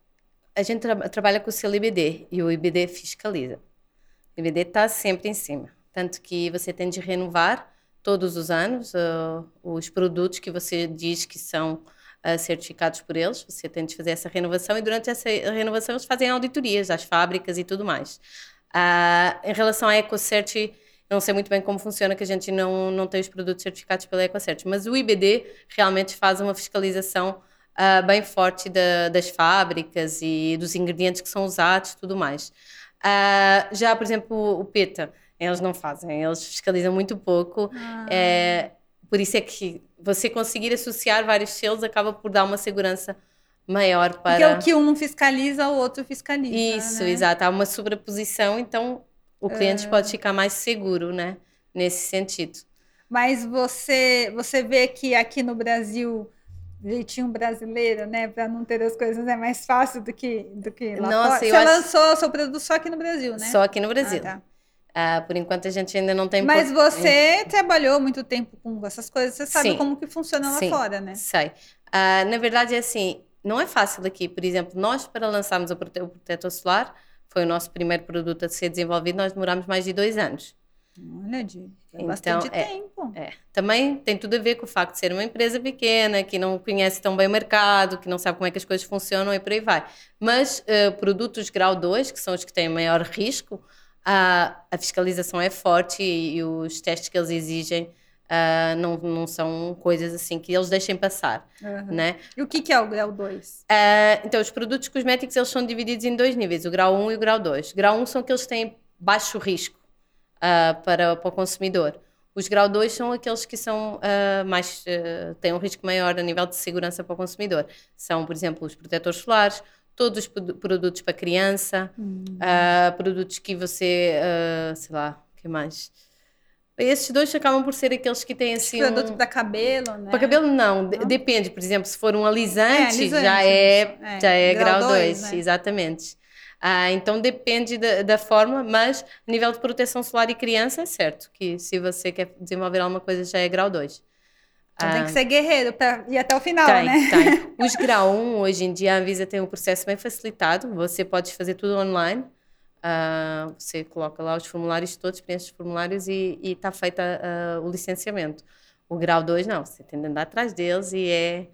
a gente tra trabalha com o selo IBD e o IBD fiscaliza. O IBD está sempre em cima. Tanto que você tem de renovar todos os anos uh, os produtos que você diz que são uh, certificados por eles. Você tem de fazer essa renovação e durante essa renovação eles fazem auditorias às fábricas e tudo mais. Uh, em relação à EcoCert, não sei muito bem como funciona, que a gente não, não tem os produtos certificados pela EcoCert, mas o IBD realmente faz uma fiscalização uh, bem forte da, das fábricas e dos ingredientes que são usados tudo mais. Uh, já, por exemplo, o PETA, eles não fazem, eles fiscalizam muito pouco. Ah. É, por isso é que você conseguir associar vários selos acaba por dar uma segurança maior para. Porque o que um fiscaliza, o outro fiscaliza. Isso, né? exato. Há uma sobreposição, então o cliente é... pode ficar mais seguro, né? Nesse sentido. Mas você, você vê que aqui no Brasil jeitinho brasileiro, né? Para não ter as coisas é mais fácil do que, do que lá Nossa. Você lançou acho... seu produto só aqui no Brasil, né? Só aqui no Brasil. Ah, tá. ah, por enquanto a gente ainda não tem... Mas você trabalhou muito tempo com essas coisas, você sabe Sim. como que funciona lá Sim. fora, né? Sei. Ah, na verdade é assim, não é fácil aqui. Por exemplo, nós para lançarmos o protetor solar, foi o nosso primeiro produto a ser desenvolvido, nós demorámos mais de dois anos. Olha, de então, bastante é, tempo. É. Também tem tudo a ver com o facto de ser uma empresa pequena, que não conhece tão bem o mercado, que não sabe como é que as coisas funcionam e por aí vai. Mas uh, produtos grau 2, que são os que têm maior risco, a, a fiscalização é forte e, e, os testes que eles exigem uh, não, não são coisas assim que eles deixem passar. Uhum. Né? E o que, que é o grau 2? Uh, ah, então, os produtos cosméticos eles são divididos em dois níveis, o grau 1 um e o grau 2. Grau 1 um são aqueles que têm baixo risco uh, para, para o consumidor. Os grau 2 são aqueles que são uh, mais uh, têm um risco maior a nível de segurança para o consumidor. São, por exemplo, os protetores solares, todos os produtos para criança, uh, produtos que você, sei lá, o que mais? Esses dois acabam por ser aqueles que têm assim. Produto um... para cabelo, né? Para cabelo não, não, depende. Por exemplo, se for um alisante, é, alisante já é, é, já é grau 2, né? exatamente. Ah, então depende da, da, forma, mas a nível de proteção solar e criança é certo que se você quer desenvolver alguma coisa já é grau 2. Então ah, tem que ser guerreiro para ir até o final, tem, né? Tem. Os grau 1, hoje em dia, a Anvisa tem um processo bem facilitado, você pode fazer tudo online. Uh, você coloca lá os formulários todos, preenche os formulários e está feito uh, o licenciamento. O grau 2, não, você tem de andar atrás deles e é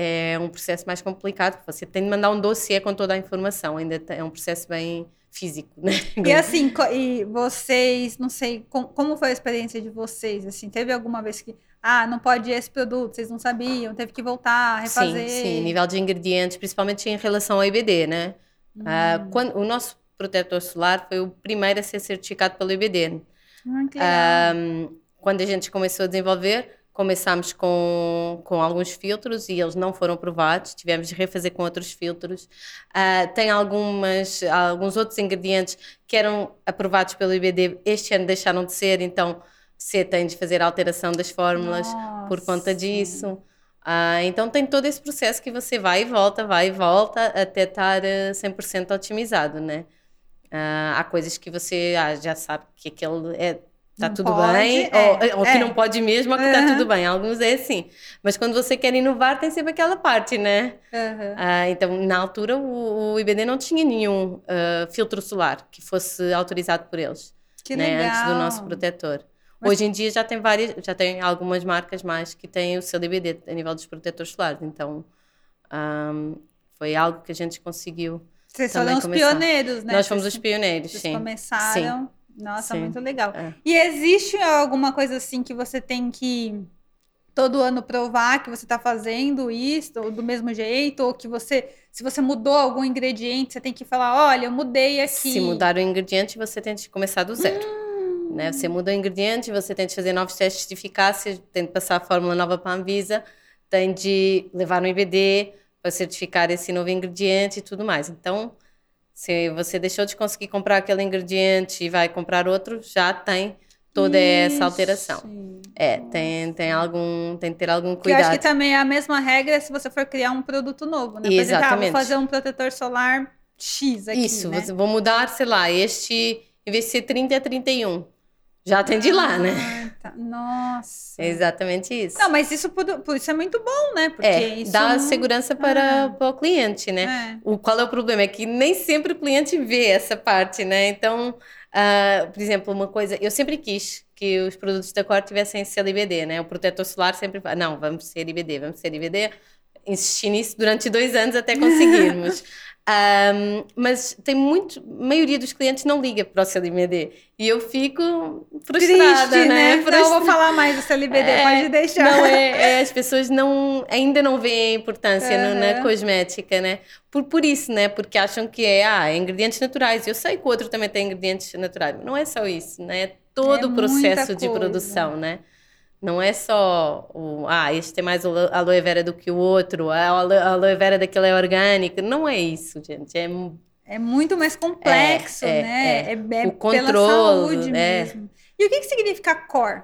é um processo mais complicado, porque você tem de mandar um dossiê com toda a informação, ainda é um processo bem físico, né? E assim, e vocês, não sei, como foi a experiência de vocês, assim, teve alguma vez que, ah, não pode esse produto, vocês não sabiam, teve que voltar, refazer? Sim, sim, nível de ingredientes, principalmente em relação ao IBD, né? Hum. Uh, quando, o nosso protetor solar foi o primeiro a ser certificado pelo IBD. Hum. Uh, quando a gente começou a desenvolver, Começámos com, com alguns filtros e eles não foram provados, tivemos de refazer com outros filtros. Uh, tem algumas, alguns outros ingredientes que eram aprovados pelo IBD, este ano deixaram de ser, então você tem de fazer a alteração das fórmulas Nossa. por conta disso. Uh, então tem todo esse processo que você vai e volta, vai e volta até estar 100% otimizado, né? Uh, há coisas que você ah, já sabe que aquele é tá tudo pode, bem, é, ou, ou é. que não pode mesmo, ou que uhum. tá tudo bem. Alguns é assim. Mas quando você quer inovar, tem sempre aquela parte, né? Uhum. Ah, então, na altura, o, o, IBD não tinha nenhum uh, filtro solar que fosse autorizado por eles. Que né? legal. Antes do nosso protetor. Mas... Hoje em dia já tem várias, já tem algumas marcas mais que têm o seu IBD a nível dos protetores solares. Então, um, foi algo que a gente conseguiu. Vocês foram os pioneiros, né? Nós fomos os pioneiros, Vocês sim. começaram. Sim. Nossa, Sim. muito legal. É. E existe alguma coisa assim que você tem que todo ano provar que você está fazendo isso ou do mesmo jeito, ou que você, se você mudou algum ingrediente, você tem que falar, olha, eu mudei aqui. Se mudar o ingrediente, você tem que começar do zero. Hum. Né? Você muda o ingrediente, você tem que fazer novos testes de eficácia, tem que passar a fórmula nova para a Anvisa, tem de levar no IBD para certificar esse novo ingrediente e tudo mais. Então, se você deixou de conseguir comprar aquele ingrediente e vai comprar outro, já tem toda essa alteração. É, tem, tem algum, tem que ter algum cuidado. eu acho que também é a mesma regra se você for criar um produto novo, né? Exatamente. Exemplo, ah, vou fazer um protetor solar X aqui, Isso, né? vou mudar, sei lá, este, em vez de ser 30 a 31. Já atendi ah, lá, né? Tá. Nossa. É exatamente isso. Não, mas isso, isso é muito bom, né? Porque é, isso dá segurança para, ah. para o cliente, né? É. O, qual é o problema? É que nem sempre o cliente vê essa parte, né? Então, uh, por exemplo, uma coisa... Eu sempre quis que os produtos da cor tivessem CLBD, né? O protetor solar sempre fala, não, vamos ser IBD, vamos ser IBD. Insisti nisso durante dois anos até conseguirmos. Um, mas tem muito, a maioria dos clientes não liga para o CLBD e eu fico frustrada, Triste, né? né? Não vou falar mais do CLBD, é, pode deixar. Não, é, é, as pessoas não, ainda não veem a importância uhum. no, na cosmética, né? Por, por isso, né? Porque acham que é, ah, é ingredientes naturais. Eu sei que o outro também tem ingredientes naturais, mas não é só isso, né? todo é o processo de produção, né? Não é só o, ah, este tem mais aloe vera do que o outro, a aloe vera daquele é orgânica. Não é isso, gente. É, é muito mais complexo, é, é né? É, é, é o controle, pela saúde é. mesmo. E o que, que significa core?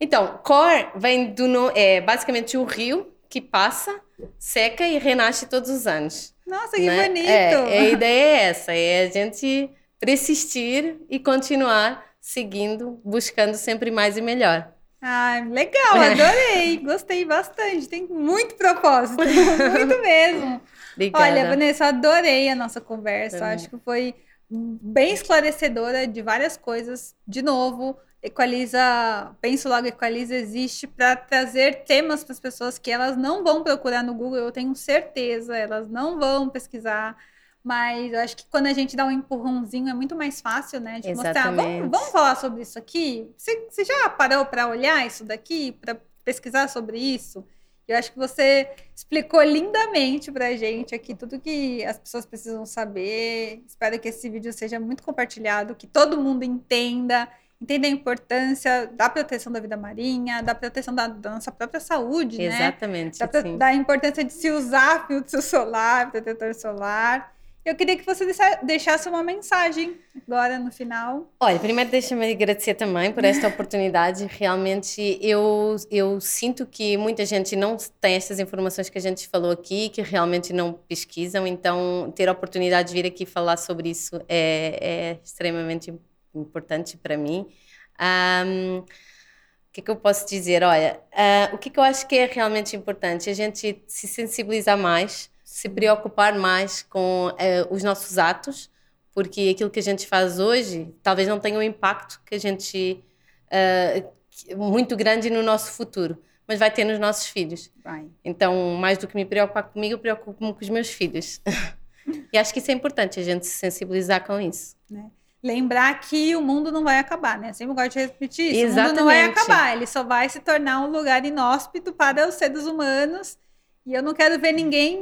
Então, core vem do é basicamente o rio que passa, seca e renasce todos os anos. Nossa, que né? bonito! É, a ideia é essa, é a gente persistir e continuar seguindo, buscando sempre mais e melhor. Ah, legal, adorei, gostei bastante, tem muito propósito, muito mesmo. Obrigada. Olha, Vanessa, adorei a nossa conversa, Também. acho que foi bem esclarecedora de várias coisas. De novo, Equaliza, penso logo, Equaliza existe para trazer temas para as pessoas que elas não vão procurar no Google, eu tenho certeza, elas não vão pesquisar mas eu acho que quando a gente dá um empurrãozinho é muito mais fácil, né? De Exatamente. mostrar, vamos, vamos falar sobre isso aqui? Você, você já parou para olhar isso daqui, para pesquisar sobre isso? Eu acho que você explicou lindamente para a gente aqui tudo que as pessoas precisam saber. Espero que esse vídeo seja muito compartilhado, que todo mundo entenda, entenda a importância da proteção da vida marinha, da proteção da, da nossa própria saúde, Exatamente, né? Exatamente. Da, da importância de se usar filtro solar, protetor solar. Eu queria que você deixasse uma mensagem agora no final. Olha, primeiro deixa-me agradecer também por esta oportunidade. Realmente eu, eu sinto que muita gente não tem estas informações que a gente falou aqui, que realmente não pesquisam, então ter a oportunidade de vir aqui falar sobre isso é, é extremamente importante para mim. Um, o que, é que eu posso dizer? Olha, uh, o que, é que eu acho que é realmente importante? A gente se sensibilizar mais se preocupar mais com uh, os nossos atos, porque aquilo que a gente faz hoje talvez não tenha um impacto que a gente uh, muito grande no nosso futuro, mas vai ter nos nossos filhos. Vai. Então, mais do que me preocupar comigo, eu preocupo-me com os meus filhos. e acho que isso é importante a gente se sensibilizar com isso. Né? Lembrar que o mundo não vai acabar, né? Sempre gosto de repetir isso. Exatamente. O mundo não vai acabar, ele só vai se tornar um lugar inóspito para os seres humanos. E eu não quero ver ninguém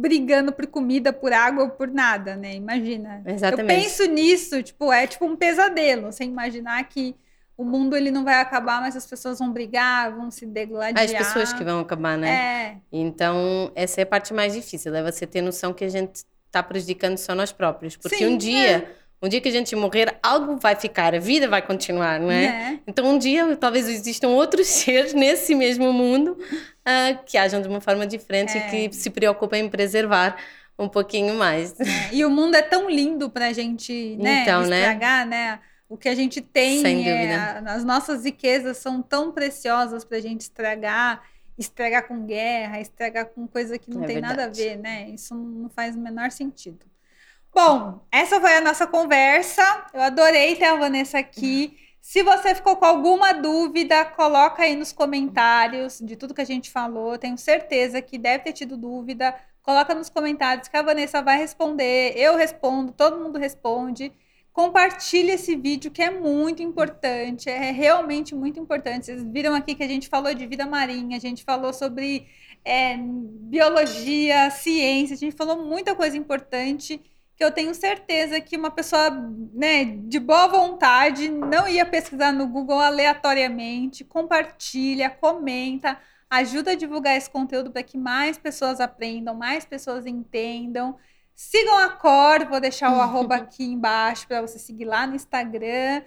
brigando por comida, por água ou por nada, né? Imagina. Exatamente. Eu penso nisso, tipo, é tipo um pesadelo, sem imaginar que o mundo ele não vai acabar, mas as pessoas vão brigar, vão se degladiar. As pessoas que vão acabar, né? É. Então, essa é a parte mais difícil, é você ter noção que a gente está prejudicando só nós próprios. Porque Sim, um dia, é. um dia que a gente morrer, algo vai ficar, a vida vai continuar, não é? é. Então, um dia, talvez existam outros seres nesse mesmo mundo uh, que ajam de uma forma diferente é. e que se preocupem em preservar um pouquinho mais. É. E o mundo é tão lindo para a gente né, então, né? estragar, né? né? O que a gente tem, Sem é, as nossas riquezas são tão preciosas para a gente estragar, estragar com guerra, estragar com coisa que não é tem verdade. nada a ver, né? Isso não faz o menor sentido. Bom, essa foi a nossa conversa. Eu adorei ter a Vanessa aqui. Se você ficou com alguma dúvida, coloca aí nos comentários de tudo que a gente falou. Tenho certeza que deve ter tido dúvida. Coloca nos comentários que a Vanessa vai responder. Eu respondo, todo mundo responde. Compartilhe esse vídeo que é muito importante, é realmente muito importante. Vocês viram aqui que a gente falou de vida marinha, a gente falou sobre é, biologia, ciência, a gente falou muita coisa importante que eu tenho certeza que uma pessoa né, de boa vontade não ia pesquisar no Google aleatoriamente. Compartilha, comenta, ajuda a divulgar esse conteúdo para que mais pessoas aprendam, mais pessoas entendam. Sigam a Cor, vou deixar o arroba aqui embaixo para você seguir lá no Instagram.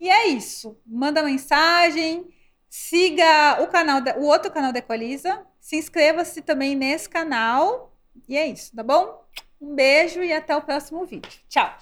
E é isso. Manda mensagem, siga o canal, o outro canal da Equaliza, se inscreva-se também nesse canal. E é isso, tá bom? Um beijo e até o próximo vídeo. Tchau!